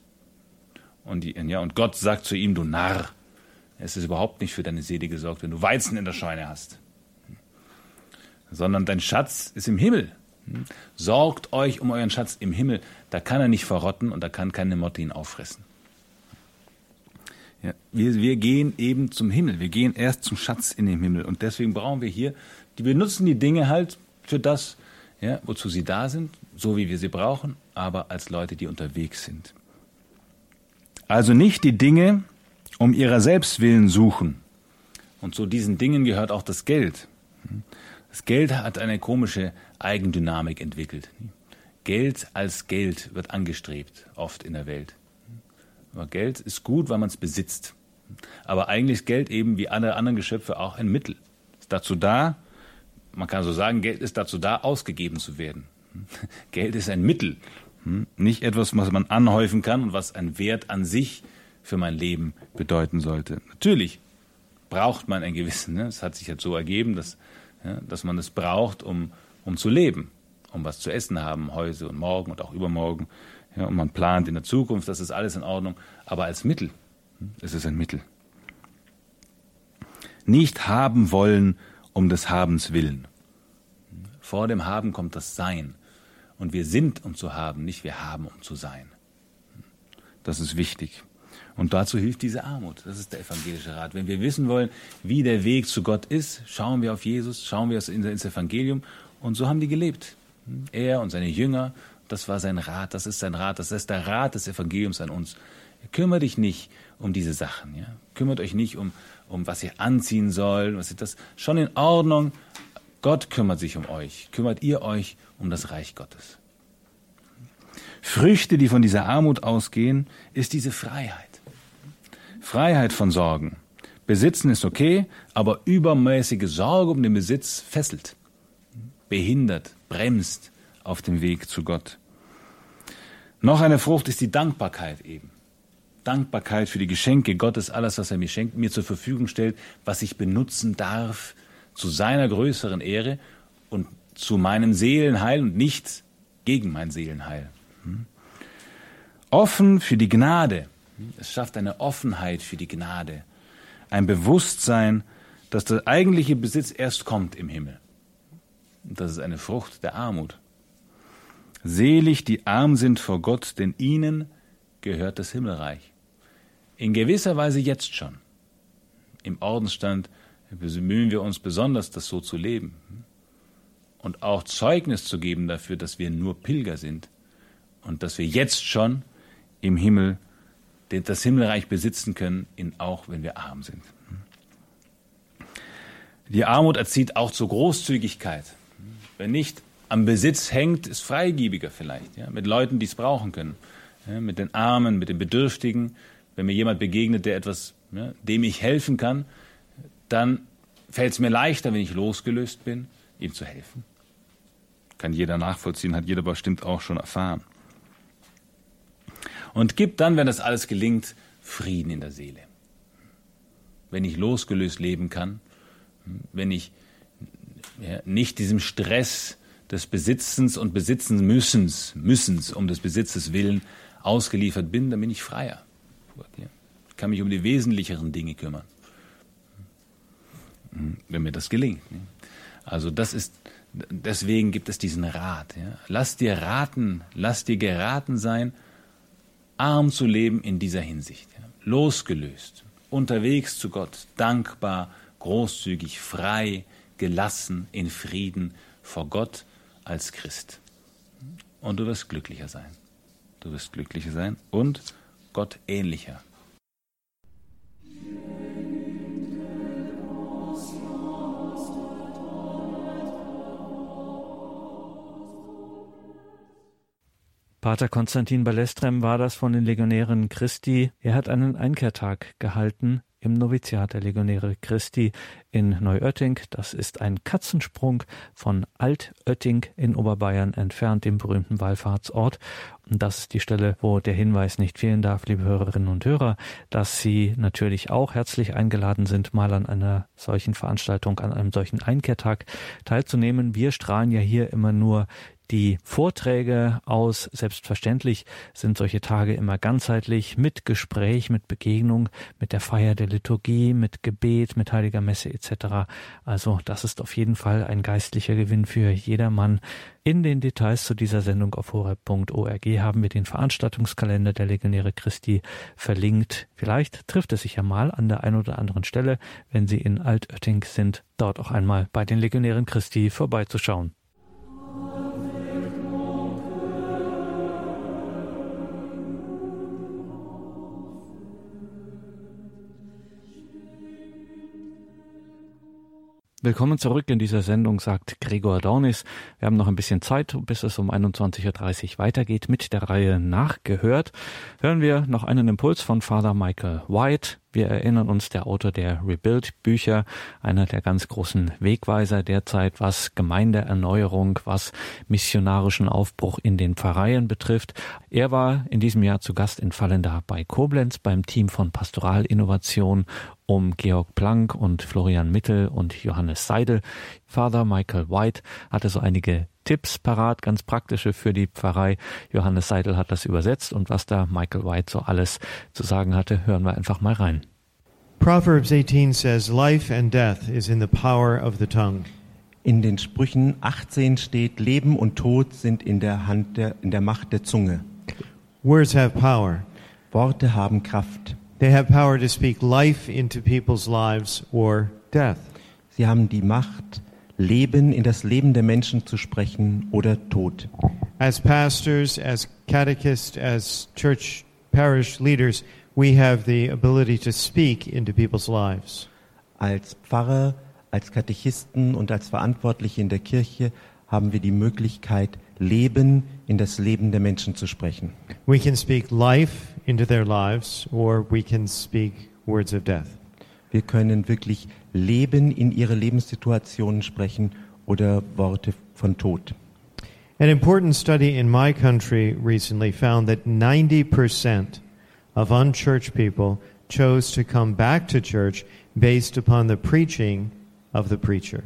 Und, die, ja, und Gott sagt zu ihm, du Narr, es ist überhaupt nicht für deine Seele gesorgt, wenn du Weizen in der Scheune hast. Sondern dein Schatz ist im Himmel. Sorgt euch um euren Schatz im Himmel. Da kann er nicht verrotten und da kann keine Motte ihn auffressen. Ja, wir, wir gehen eben zum Himmel. Wir gehen erst zum Schatz in den Himmel. Und deswegen brauchen wir hier, die benutzen die Dinge halt für das, ja, wozu sie da sind, so wie wir sie brauchen, aber als Leute, die unterwegs sind. Also nicht die Dinge um ihrer selbst willen suchen. Und zu diesen Dingen gehört auch das Geld. Das Geld hat eine komische Eigendynamik entwickelt. Geld als Geld wird angestrebt, oft in der Welt. Geld ist gut, weil man es besitzt. Aber eigentlich ist Geld eben wie alle anderen Geschöpfe auch ein Mittel. Ist dazu da, man kann so sagen, Geld ist dazu da, ausgegeben zu werden. Geld ist ein Mittel, nicht etwas, was man anhäufen kann und was ein Wert an sich für mein Leben bedeuten sollte. Natürlich braucht man ein gewissen, ne? es hat sich jetzt so ergeben, dass, dass man es braucht, um, um zu leben, um was zu essen haben, heute und morgen und auch übermorgen. Ja, und man plant in der Zukunft, das ist alles in Ordnung, aber als Mittel, hm, es ist ein Mittel. Nicht haben wollen um des Habens willen. Vor dem Haben kommt das Sein. Und wir sind, um zu haben, nicht wir haben, um zu sein. Das ist wichtig. Und dazu hilft diese Armut. Das ist der evangelische Rat. Wenn wir wissen wollen, wie der Weg zu Gott ist, schauen wir auf Jesus, schauen wir ins Evangelium. Und so haben die gelebt. Er und seine Jünger, das war sein Rat, das ist sein Rat, das ist der Rat des Evangeliums an uns. Kümmert dich nicht um diese Sachen. Ja? Kümmert euch nicht um, um was ihr anziehen sollt. Was ihr das schon in Ordnung. Gott kümmert sich um euch. Kümmert ihr euch um das Reich Gottes. Früchte, die von dieser Armut ausgehen, ist diese Freiheit. Freiheit von Sorgen. Besitzen ist okay, aber übermäßige Sorge um den Besitz fesselt, behindert, bremst auf dem Weg zu Gott. Noch eine Frucht ist die Dankbarkeit eben. Dankbarkeit für die Geschenke Gottes, alles, was er mir schenkt, mir zur Verfügung stellt, was ich benutzen darf zu seiner größeren Ehre und zu meinem Seelenheil und nicht gegen mein Seelenheil. Hm? Offen für die Gnade, es schafft eine Offenheit für die Gnade, ein Bewusstsein, dass der eigentliche Besitz erst kommt im Himmel. Das ist eine Frucht der Armut. Selig, die arm sind vor Gott, denn ihnen gehört das Himmelreich. In gewisser Weise jetzt schon. Im Ordensstand bemühen wir uns besonders, das so zu leben. Und auch Zeugnis zu geben dafür, dass wir nur Pilger sind und dass wir jetzt schon im Himmel das Himmelreich besitzen können, auch wenn wir arm sind. Die Armut erzieht auch zur Großzügigkeit. Wer nicht am Besitz hängt, ist freigebiger vielleicht, ja, mit Leuten, die es brauchen können, ja, mit den Armen, mit den Bedürftigen. Wenn mir jemand begegnet, der etwas, ja, dem ich helfen kann, dann fällt es mir leichter, wenn ich losgelöst bin, ihm zu helfen. Kann jeder nachvollziehen, hat jeder bestimmt auch schon erfahren. Und gibt dann, wenn das alles gelingt, Frieden in der Seele. Wenn ich losgelöst leben kann, wenn ich ja, nicht diesem Stress des Besitzens und Besitzen müssens, müssens um des Besitzes willen ausgeliefert bin, dann bin ich freier. Ich kann mich um die wesentlicheren Dinge kümmern, wenn mir das gelingt. Also das ist, deswegen gibt es diesen Rat. Lass dir raten, lass dir geraten sein, arm zu leben in dieser Hinsicht. Losgelöst, unterwegs zu Gott, dankbar, großzügig, frei, gelassen, in Frieden vor Gott als Christ. Und du wirst glücklicher sein. Du wirst glücklicher sein und Gott ähnlicher. Pater Konstantin Balestrem war das von den Legionären Christi. Er hat einen Einkehrtag gehalten im Noviziat der Legionäre Christi in Neuötting. Das ist ein Katzensprung von Altötting in Oberbayern entfernt, dem berühmten Wallfahrtsort. Und das ist die Stelle, wo der Hinweis nicht fehlen darf, liebe Hörerinnen und Hörer, dass Sie natürlich auch herzlich eingeladen sind, mal an einer solchen Veranstaltung, an einem solchen Einkehrtag teilzunehmen. Wir strahlen ja hier immer nur die Vorträge aus. Selbstverständlich sind solche Tage immer ganzheitlich mit Gespräch, mit Begegnung, mit der Feier der Liturgie, mit Gebet, mit heiliger Messe etc. Also das ist auf jeden Fall ein geistlicher Gewinn für jedermann. In den Details zu dieser Sendung auf horeb.org haben wir den Veranstaltungskalender der Legionäre Christi verlinkt. Vielleicht trifft es sich ja mal an der einen oder anderen Stelle, wenn Sie in Altötting sind, dort auch einmal bei den Legionären Christi vorbeizuschauen. Willkommen zurück in dieser Sendung, sagt Gregor Dornis. Wir haben noch ein bisschen Zeit, bis es um 21.30 Uhr weitergeht mit der Reihe Nachgehört. Hören wir noch einen Impuls von Father Michael White. Wir erinnern uns, der Autor der Rebuild-Bücher, einer der ganz großen Wegweiser derzeit, was Gemeindeerneuerung, was missionarischen Aufbruch in den Pfarreien betrifft. Er war in diesem Jahr zu Gast in Fallenda bei Koblenz beim Team von Pastoralinnovation um Georg Planck und Florian Mittel und Johannes Seidel. Father Michael White hatte so einige Tipps parat, ganz praktische für die Pfarrei. Johannes Seidel hat das übersetzt und was da Michael White so alles zu sagen hatte, hören wir einfach mal rein. Proverbs 18 says, Life and death is in the power of the tongue. In den Sprüchen 18 steht, Leben und Tod sind in der Hand der, in der Macht der Zunge. Words have power. Worte haben Kraft. They have power to speak life into people's lives or death. Sie haben die Macht, Leben in das Leben der Menschen zu sprechen oder Tod. As pastors, as catechists, as church parish leaders, we have the ability to speak into people's lives. Als Pfarrer, als Katechisten und als Verantwortliche in der Kirche haben wir die Möglichkeit, Leben in das Leben der Menschen zu sprechen. We can speak life into their lives or we can speak words of death. Wir können wirklich Leben in ihre Lebenssituationen sprechen oder Worte von Tod. An important study in my country recently found that 90% of unchurched people chose to come back to church based upon the preaching of the preacher.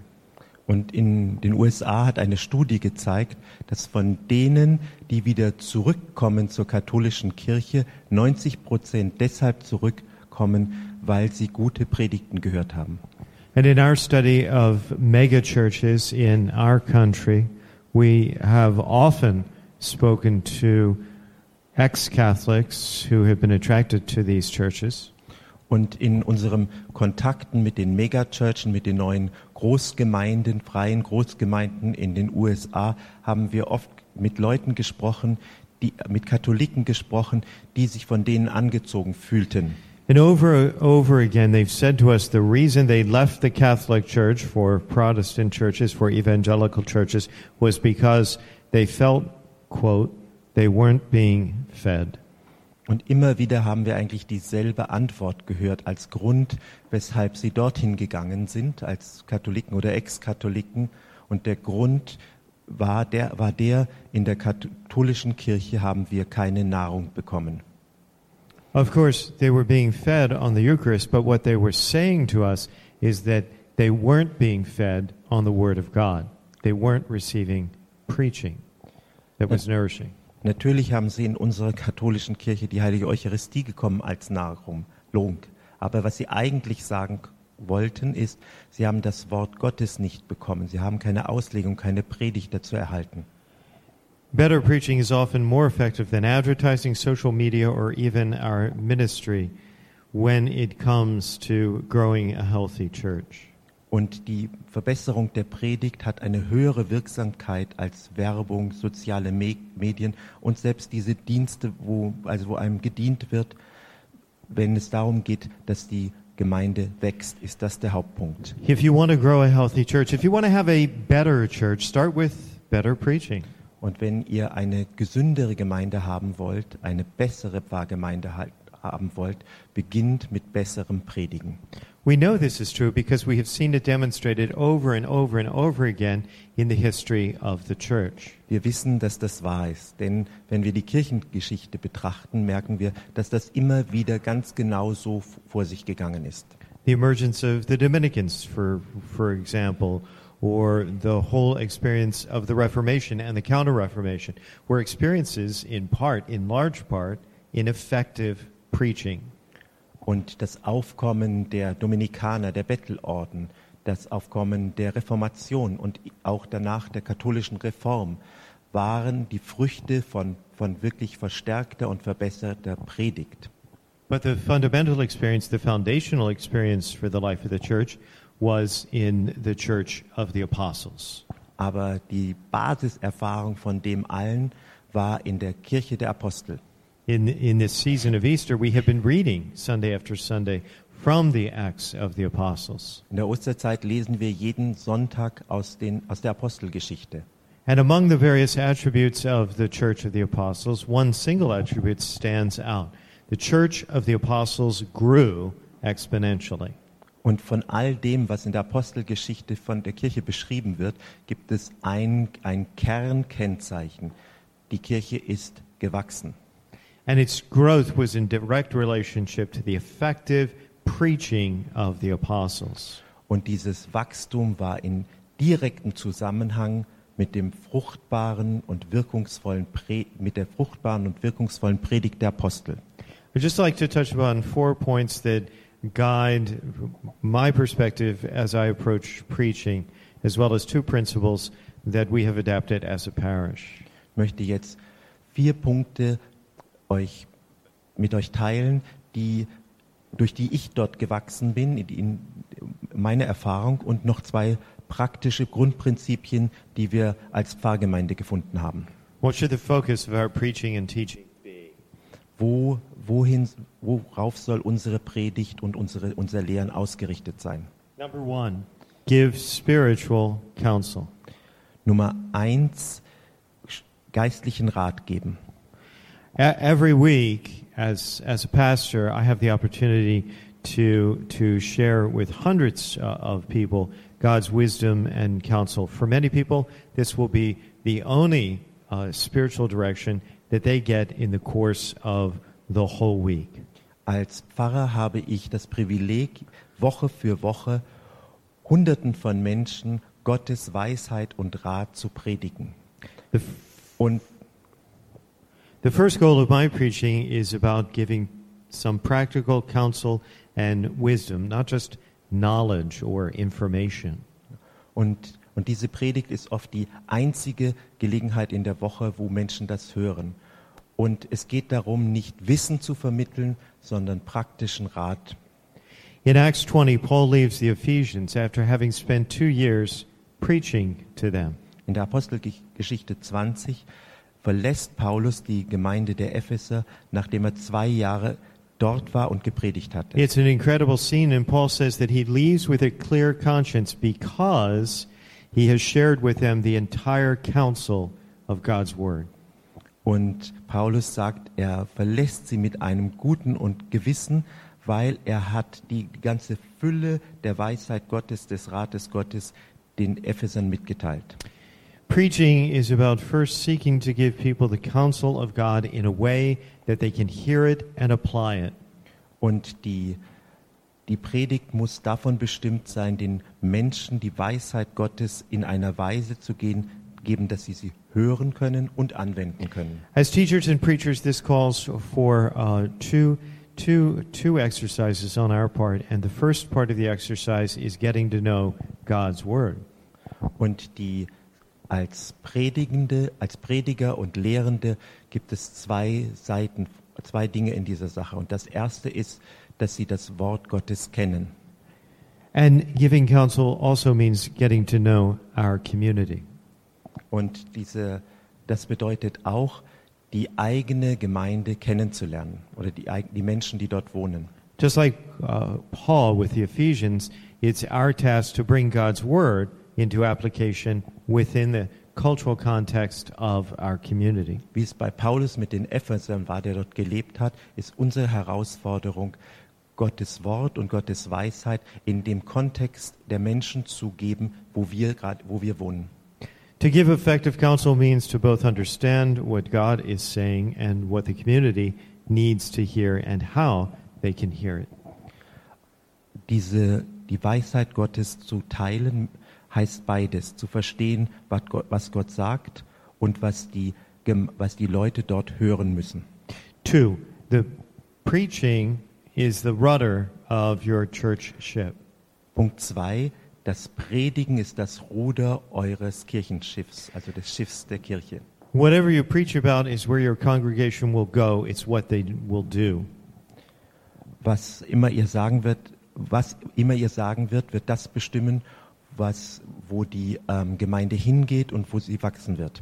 Und in den USA hat eine Studie gezeigt, dass von denen, die wieder zurückkommen zur katholischen Kirche, 90 Prozent deshalb zurückkommen, weil sie gute Predigten gehört haben. And in our study of mega churches in our country, we have often spoken to ex-Catholics who have been attracted to these churches. Und in unseren Kontakten mit den Megachurchen, mit den neuen Großgemeinden, freien Großgemeinden in den USA, haben wir oft mit Leuten gesprochen, die, mit Katholiken gesprochen, die sich von denen angezogen fühlten. And over over again, they've said to us the reason they left the Catholic Church for Protestant churches, for evangelical churches, was because they felt, quote, they weren't being fed. Und immer wieder haben wir eigentlich dieselbe Antwort gehört als Grund, weshalb sie dorthin gegangen sind, als Katholiken oder Ex-Katholiken. Und der Grund war der, war der, in der katholischen Kirche haben wir keine Nahrung bekommen. Of course, they were being fed on the Eucharist, but what they were saying to us is that they weren't being fed on the Word of God. They weren't receiving preaching that was nourishing. Natürlich haben sie in unserer katholischen Kirche die heilige Eucharistie gekommen als Nahrung. Aber was sie eigentlich sagen wollten, ist, sie haben das Wort Gottes nicht bekommen. Sie haben keine Auslegung, keine Predigt dazu erhalten. Better preaching is often more effective than advertising, social media, or even our ministry when it comes to growing a healthy church. Und die Verbesserung der Predigt hat eine höhere Wirksamkeit als Werbung, soziale Me Medien und selbst diese Dienste, wo, also wo einem gedient wird, wenn es darum geht, dass die Gemeinde wächst, ist das der Hauptpunkt. If you want to grow a healthy church, if you want to have a better church, start with better preaching. Und wenn ihr eine gesündere Gemeinde haben wollt, eine bessere Pfarrgemeinde haben wollt, beginnt mit besserem Predigen. We know this is true because we have seen it demonstrated over and over and over again in the history of the church. Wir wissen, dass das wahr ist, denn wenn wir die Kirchengeschichte betrachten, merken wir, dass das immer wieder ganz genau so vor sich gegangen ist. The emergence of the Dominicans, for, for example, or the whole experience of the Reformation and the Counter Reformation were experiences in part, in large part, in effective preaching. Und das Aufkommen der Dominikaner, der Bettelorden, das Aufkommen der Reformation und auch danach der katholischen Reform waren die Früchte von, von wirklich verstärkter und verbesserter Predigt. But the fundamental experience, the foundational experience for the life of the church was in the church of the apostles. Aber die Basiserfahrung von dem allen war in der Kirche der Apostel. In, in this season of Easter, we have been reading Sunday after Sunday from the Acts of the Apostles. In der Osterzeit lesen wir jeden Sonntag aus, den, aus der Apostelgeschichte. And among the various attributes of the Church of the Apostles, one single attribute stands out. The Church of the Apostles grew exponentially. Und von all dem, was in der Apostelgeschichte von der Kirche beschrieben wird, gibt es ein, ein Kernkennzeichen. Die Kirche ist gewachsen. And its growth was in direct relationship to the effective preaching of the apostles. Und dieses Wachstum war in direktem Zusammenhang mit dem fruchtbaren und wirkungsvollen Pre mit der fruchtbaren und wirkungsvollen Predigt der Apostel. I'd just like to touch upon four points that guide my perspective as I approach preaching, as well as two principles that we have adapted as a parish. Ich möchte jetzt vier Punkte euch, mit euch teilen, die, durch die ich dort gewachsen bin, in, in meine Erfahrung und noch zwei praktische Grundprinzipien, die wir als Pfarrgemeinde gefunden haben. What should the focus of our preaching and teaching be? Wo, wohin, worauf soll unsere Predigt und unsere, unser Lehren ausgerichtet sein? Number one, give spiritual counsel. Nummer eins, geistlichen Rat geben. Every week, as, as a pastor, I have the opportunity to, to share with hundreds uh, of people God's wisdom and counsel. For many people, this will be the only uh, spiritual direction that they get in the course of the whole week. Als Pfarrer habe ich das Privileg, Woche für Woche Hunderten von Menschen Gottes Weisheit und Rat zu predigen. Und The first goal of my preaching is about giving some practical counsel and wisdom, not just knowledge or information. Und, und diese Predigt ist oft die einzige Gelegenheit in der Woche, wo Menschen das hören. Und es geht darum, nicht Wissen zu vermitteln, sondern praktischen Rat. In Acts 20, Paul leaves the Ephesians after having spent two years preaching to them. In der Apostelgeschichte 20 verlässt Paulus die Gemeinde der Epheser, nachdem er zwei Jahre dort war und gepredigt hatte. It's an incredible scene, and Paul says that he leaves with a clear conscience because he has shared with them the entire counsel of God's Word. Und Paulus sagt, er verlässt sie mit einem guten und Gewissen, weil er hat die ganze Fülle der Weisheit Gottes, des Rates Gottes den Ephesern mitgeteilt. Preaching is about first seeking to give people the counsel of God in a way that they can hear it and apply it. Und die, die Predigt muss davon bestimmt sein, den Menschen die Weisheit Gottes in einer Weise zu gehen, geben, dass sie sie hören können und anwenden können. As teachers and preachers, this calls for uh, two, two, two exercises on our part, and the first part of the exercise is getting to know God's Word. Und die als Predigende, als Prediger und Lehrende gibt es zwei Seiten, zwei Dinge in dieser Sache. Und das erste ist, dass sie das Wort Gottes kennen. And giving counsel also means getting to know our community. Und diese, das bedeutet auch, die eigene Gemeinde kennenzulernen oder die, die Menschen, die dort wohnen. Just like uh, Paul with the Ephesians, it's our task to bring God's Word into application within the cultural context of our community. Wie es bei Paulus mit den Ephesern war, der dort gelebt hat, ist unsere Herausforderung, Gottes Wort und Gottes Weisheit in dem Kontext der Menschen zu geben, wo wir gerade, wo wir wohnen. To give effective counsel means to both understand what God is saying and what the community needs to hear and how they can hear it. Diese, die Weisheit Gottes zu teilen heißt beides, zu verstehen, was Gott, was Gott sagt und was die, was die Leute dort hören müssen. Two, the preaching is the rudder of your church ship. Punkt zwei, das Predigen ist das Ruder eures Kirchenschiffs, also des Schiffs der Kirche. Whatever you preach about is where your congregation will go. It's what they will do. Was immer ihr sagen wird, was immer ihr sagen wird, wird das bestimmen, was, wo die ähm, Gemeinde hingeht und wo sie wachsen wird.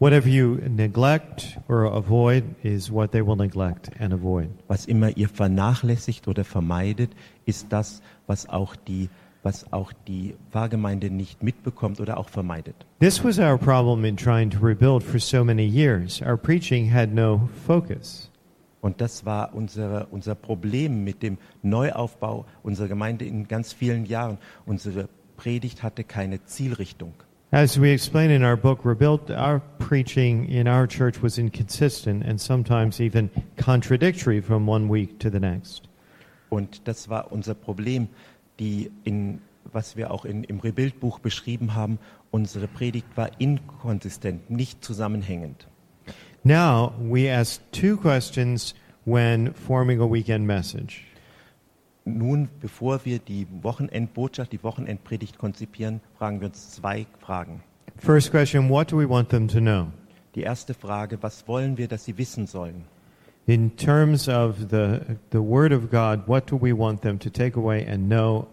Whatever you neglect or avoid is what they will neglect and avoid. Was immer ihr vernachlässigt oder vermeidet, ist das, was auch die, was auch die Pfarrgemeinde nicht mitbekommt oder auch vermeidet. This was our problem in trying to rebuild for so many years. Our preaching had no focus. Und das war unsere, unser Problem mit dem Neuaufbau unserer Gemeinde in ganz vielen Jahren. Unsere Predigt hatte keine Zielrichtung. As we explain in our book, Rebuilt, our preaching in our church was inconsistent and sometimes even contradictory from one week to the next. Und das war unser Problem, die in, was wir auch in, im Rebuild-Buch beschrieben haben. Unsere Predigt war inkonsistent, nicht zusammenhängend. Now, we ask two questions when forming a weekend message. Nun, bevor wir die Wochenendbotschaft, die Wochenendpredigt konzipieren, fragen wir uns zwei Fragen. First question What do we want them to know? Die erste Frage, was wollen wir, dass sie wissen sollen? In terms of the, the Word of God, what do we want them to take away and know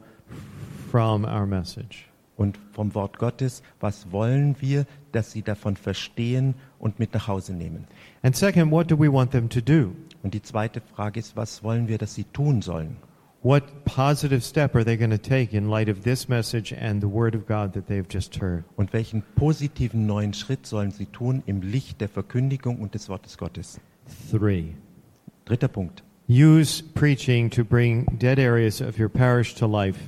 from our message? Und vom Wort Gottes, was wollen wir, dass sie davon verstehen und mit nach Hause nehmen? And second, what do we want them to do? Und die zweite Frage ist, was wollen wir, dass sie tun sollen? What positive step are they going to take in light of this message and the Word of God that they've just heard? Und welchen positiven neuen Schritt sollen sie tun im Licht der Verkündigung und des Wortes Gottes? Three. Dritter Punkt. Use preaching to bring dead areas of your parish to life,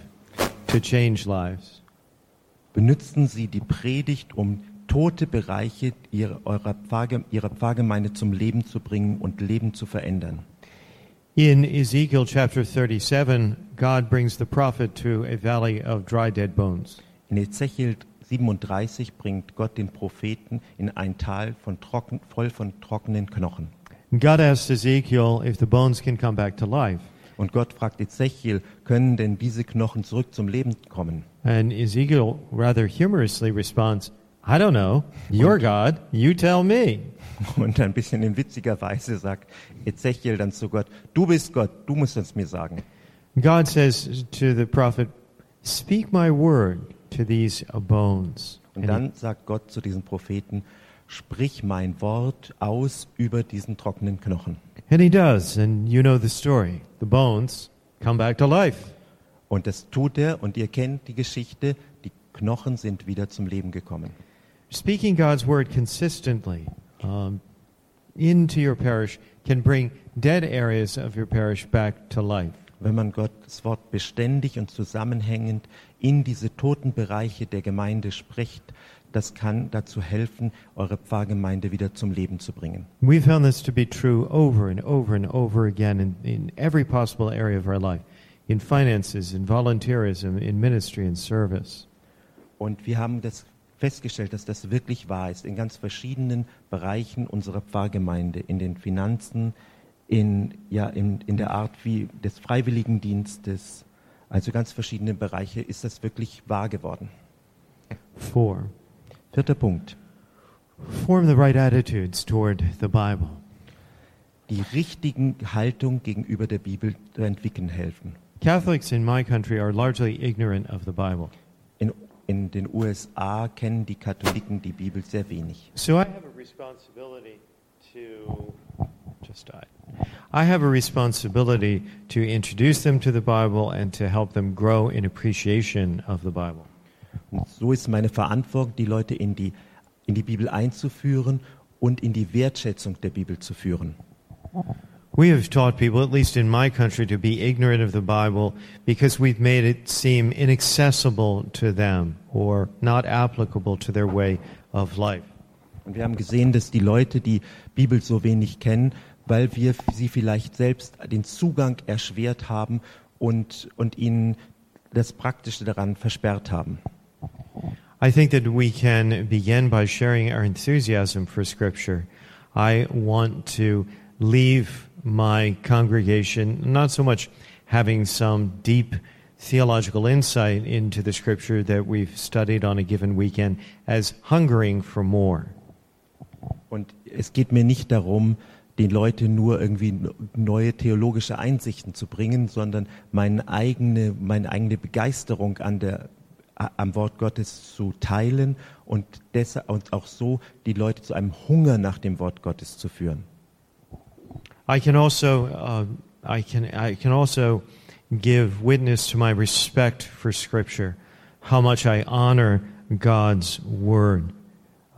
to change lives. Benutzen Sie die Predigt, um tote Bereiche ihrer, Pfarrgemeinde zum Leben zu bringen und Leben zu verändern. In Ezekiel chapter 37, God brings the prophet to a valley of dry, dead bones. In Ezechiel 37 bringt Gott den Propheten in ein Tal von trocken, voll von trockenen Knochen. God asks Ezekiel if the bones can come back to life. Und Gott fragt Ezechiel, können denn diese Knochen zurück zum Leben kommen? And Ezekiel rather humorously responds, I don't know. You're God. You tell me. Und ein bisschen in witziger Weise sagt Ezechiel dann zu Gott, du bist Gott, du musst es mir sagen. God says to the prophet, Speak my word to these bones. Und And dann sagt Gott zu diesen Propheten, sprich mein Wort aus über diesen trockenen Knochen. And he does, and you know the story. The bones come back to life. Und das tut er und ihr kennt die Geschichte, die Knochen sind wieder zum Leben gekommen. Speaking God's word consistently um, into your parish can bring dead areas of your parish back to life. Wenn man Gottes Wort beständig und zusammenhängend in diese toten Bereiche der Gemeinde spricht, das kann dazu helfen, eure Pfarrgemeinde wieder zum Leben zu bringen. We found this to be true over and over and over again in, in every possible area of our life in finances, in volunteerism, in ministry and service. Und wir haben das festgestellt, dass das wirklich wahr ist in ganz verschiedenen Bereichen unserer Pfarrgemeinde, in den Finanzen, in, ja, in, in der Art wie des Freiwilligendienstes, also ganz verschiedene Bereiche, ist das wirklich wahr geworden. Four, Vierter Punkt. form the right attitudes toward the Bible. Die richtigen Haltung gegenüber der Bibel zu entwickeln helfen. Catholics in my country are largely ignorant of the Bible. In, den USA kennen die Katholiken die Bibel sehr wenig. So I have a responsibility to just died. I have a responsibility to introduce them to the Bible and to help them grow in appreciation of the Bible. Und so ist meine Verantwortung, die Leute in die, in die Bibel einzuführen und in die Wertschätzung der Bibel zu führen. We have taught people, at least in my country, to be ignorant of the Bible because we've made it seem inaccessible to them or not applicable to their way of life. Und wir haben gesehen, dass die Leute die Bibel so wenig kennen, weil wir sie vielleicht selbst den Zugang erschwert haben und, und ihnen das Praktische daran versperrt haben. I think that we can begin by sharing our enthusiasm for Scripture. I want to leave my congregation not so much having some deep theological insight into the Scripture that we've studied on a given weekend as hungering for more. Und es geht mir nicht darum, den Leuten nur irgendwie neue theologische Einsichten zu bringen, sondern meine eigene, meine eigene Begeisterung an der, am Wort Gottes zu teilen und, deshalb, und auch so die Leute zu einem Hunger nach dem Wort Gottes zu führen. I can also, uh, I can, I can also give witness to my respect for Scripture, how much I honor God's Word,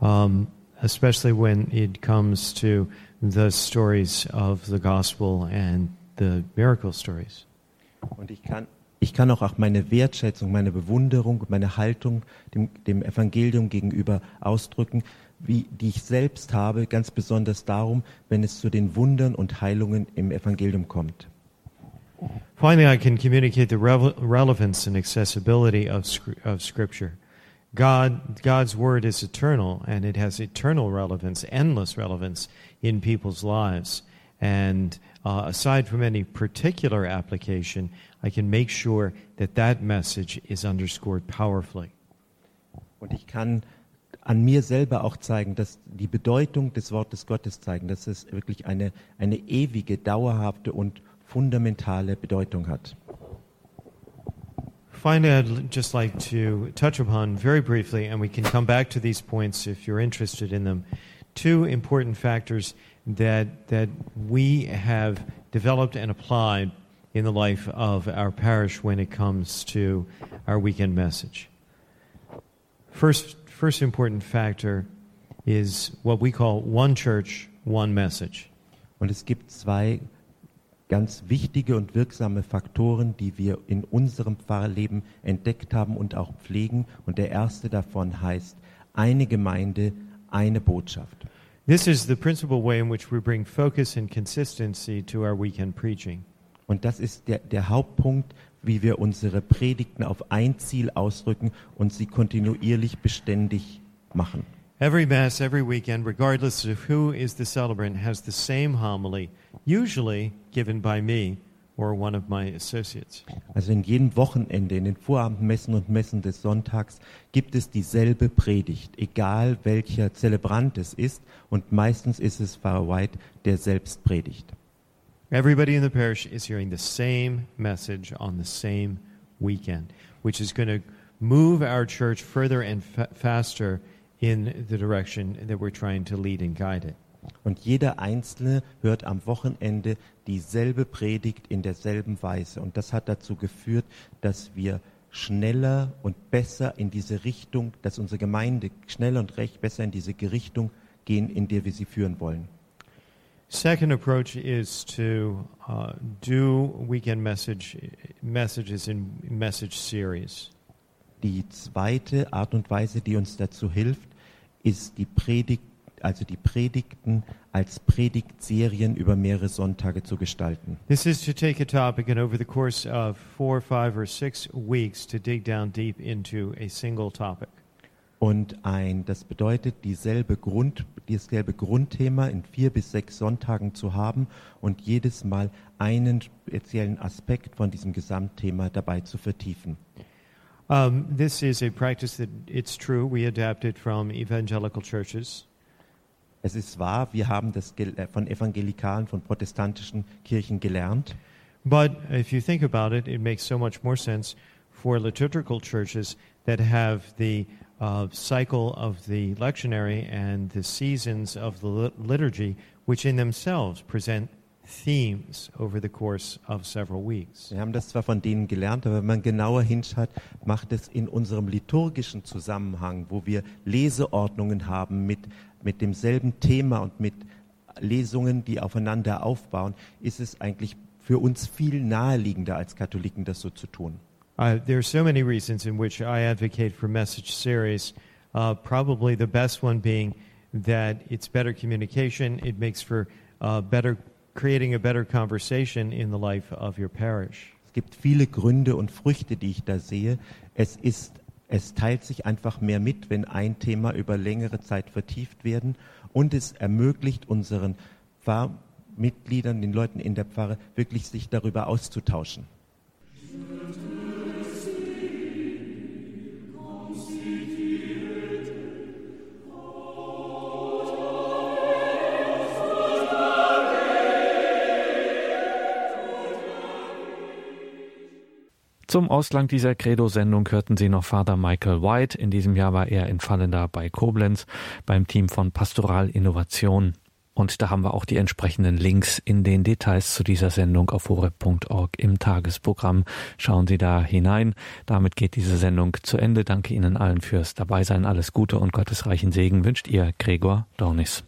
um, especially when it comes to the stories of the gospel and the miracle stories. Und ich kann, ich kann auch, auch meine Wertschätzung, meine Bewunderung, meine Haltung dem, dem Evangelium gegenüber ausdrücken, wie, die ich selbst habe, ganz besonders darum, wenn es zu den Wundern und Heilungen im Evangelium kommt. Finally, I can communicate the relevance and accessibility of, of Scripture. God, God's Word is eternal, and it has eternal relevance, endless relevance in people's lives. And uh, aside from any particular application, I can make sure that that message is underscored powerfully. Und ich kann an mir selber auch zeigen, dass die Bedeutung des Wortes Gottes zeigen, dass es wirklich eine, eine ewige, dauerhafte und fundamentale Bedeutung hat. Finally, I'd just like to touch upon very briefly, and we can come back to these points if you're interested in them, two important factors that, that we have developed and applied in the life of our parish when it comes to our weekend message. First, first important factor is what we call one church, one message. Und es gibt zwei ganz wichtige und wirksame Faktoren, die wir in unserem Pfarrleben entdeckt haben und auch pflegen. Und der erste davon heißt, eine Gemeinde, eine Botschaft. This is the principal way in which we bring focus and consistency to our weekend preaching. Und das ist der, der Hauptpunkt, wie wir unsere Predigten auf ein Ziel ausdrücken und sie kontinuierlich beständig machen. Every Mass, every weekend, regardless of who is the celebrant, has the same homily, usually given by me or one of my associates. Also in jedem Wochenende, in den Vorabendmessen und Messen des Sonntags gibt es dieselbe Predigt, egal welcher Zelebrant es ist. Und meistens ist es Pfarrer White, der selbst predigt. Everybody in the parish is hearing the same message on the same weekend, which is going to move our church further and fa- faster in the direction that we're trying to lead and guide it. Und jeder Einzelne hört am Wochenende dieselbe Predigt in derselben Weise. Und das hat dazu geführt, dass wir schneller und besser in diese Richtung, dass unsere Gemeinde schneller und recht besser in diese Richtung gehen, in der wir sie führen wollen. Second approach is to uh, do weekend message messages in message series. Die zweite Art und Weise, die uns dazu hilft, ist die Predigt, also die Predigten als Predigtserien über mehrere Sonntage zu gestalten. This is to take a topic and over the course of four, five, or six weeks to dig down deep into a single topic. Und ein, das bedeutet, dieselbe Grund, dieselbe Grundthema in vier bis sechs Sonntagen zu haben und jedes Mal einen speziellen Aspekt von diesem Gesamtthema dabei zu vertiefen. Um, this is a practice that it's true we adapted from evangelical churches. Es ist wahr, wir haben das äh, von evangelikalen, von protestantischen Kirchen gelernt. But if you think about it, it makes so much more sense for liturgical churches that have the uh, cycle of the lectionary and the seasons of the lit- liturgy, which in themselves present themes over the course of several weeks. Wir haben das zwar von denen gelernt, aber wenn man genauer hinschaut, macht es in unserem liturgischen Zusammenhang, wo wir Leseordnungen haben mit, mit demselben Thema und mit Lesungen, die aufeinander aufbauen, ist es eigentlich für uns viel naheliegender als Katholiken, das so zu tun. Uh, there are so many reasons in which I advocate for message series. Uh, probably the best one being that it's better communication. It makes for uh, better creating a better conversation in the life of your parish. Es gibt viele Gründe und Früchte, die ich da sehe. Es ist, es teilt sich einfach mehr mit, wenn ein Thema über längere Zeit vertieft werden und es ermöglicht unseren Pfarrmitgliedern, den Leuten in der Pfarre, wirklich sich darüber auszutauschen. Zum Ausklang dieser Credo-Sendung hörten Sie noch Vater Michael White. In diesem Jahr war er in Fallenda bei Koblenz beim Team von Pastoral Innovation. Und da haben wir auch die entsprechenden Links in den Details zu dieser Sendung auf horeb.org im Tagesprogramm. Schauen Sie da hinein. Damit geht diese Sendung zu Ende. Danke Ihnen allen fürs Dabeisein. Alles Gute und gottesreichen Segen wünscht Ihr Gregor Dornis.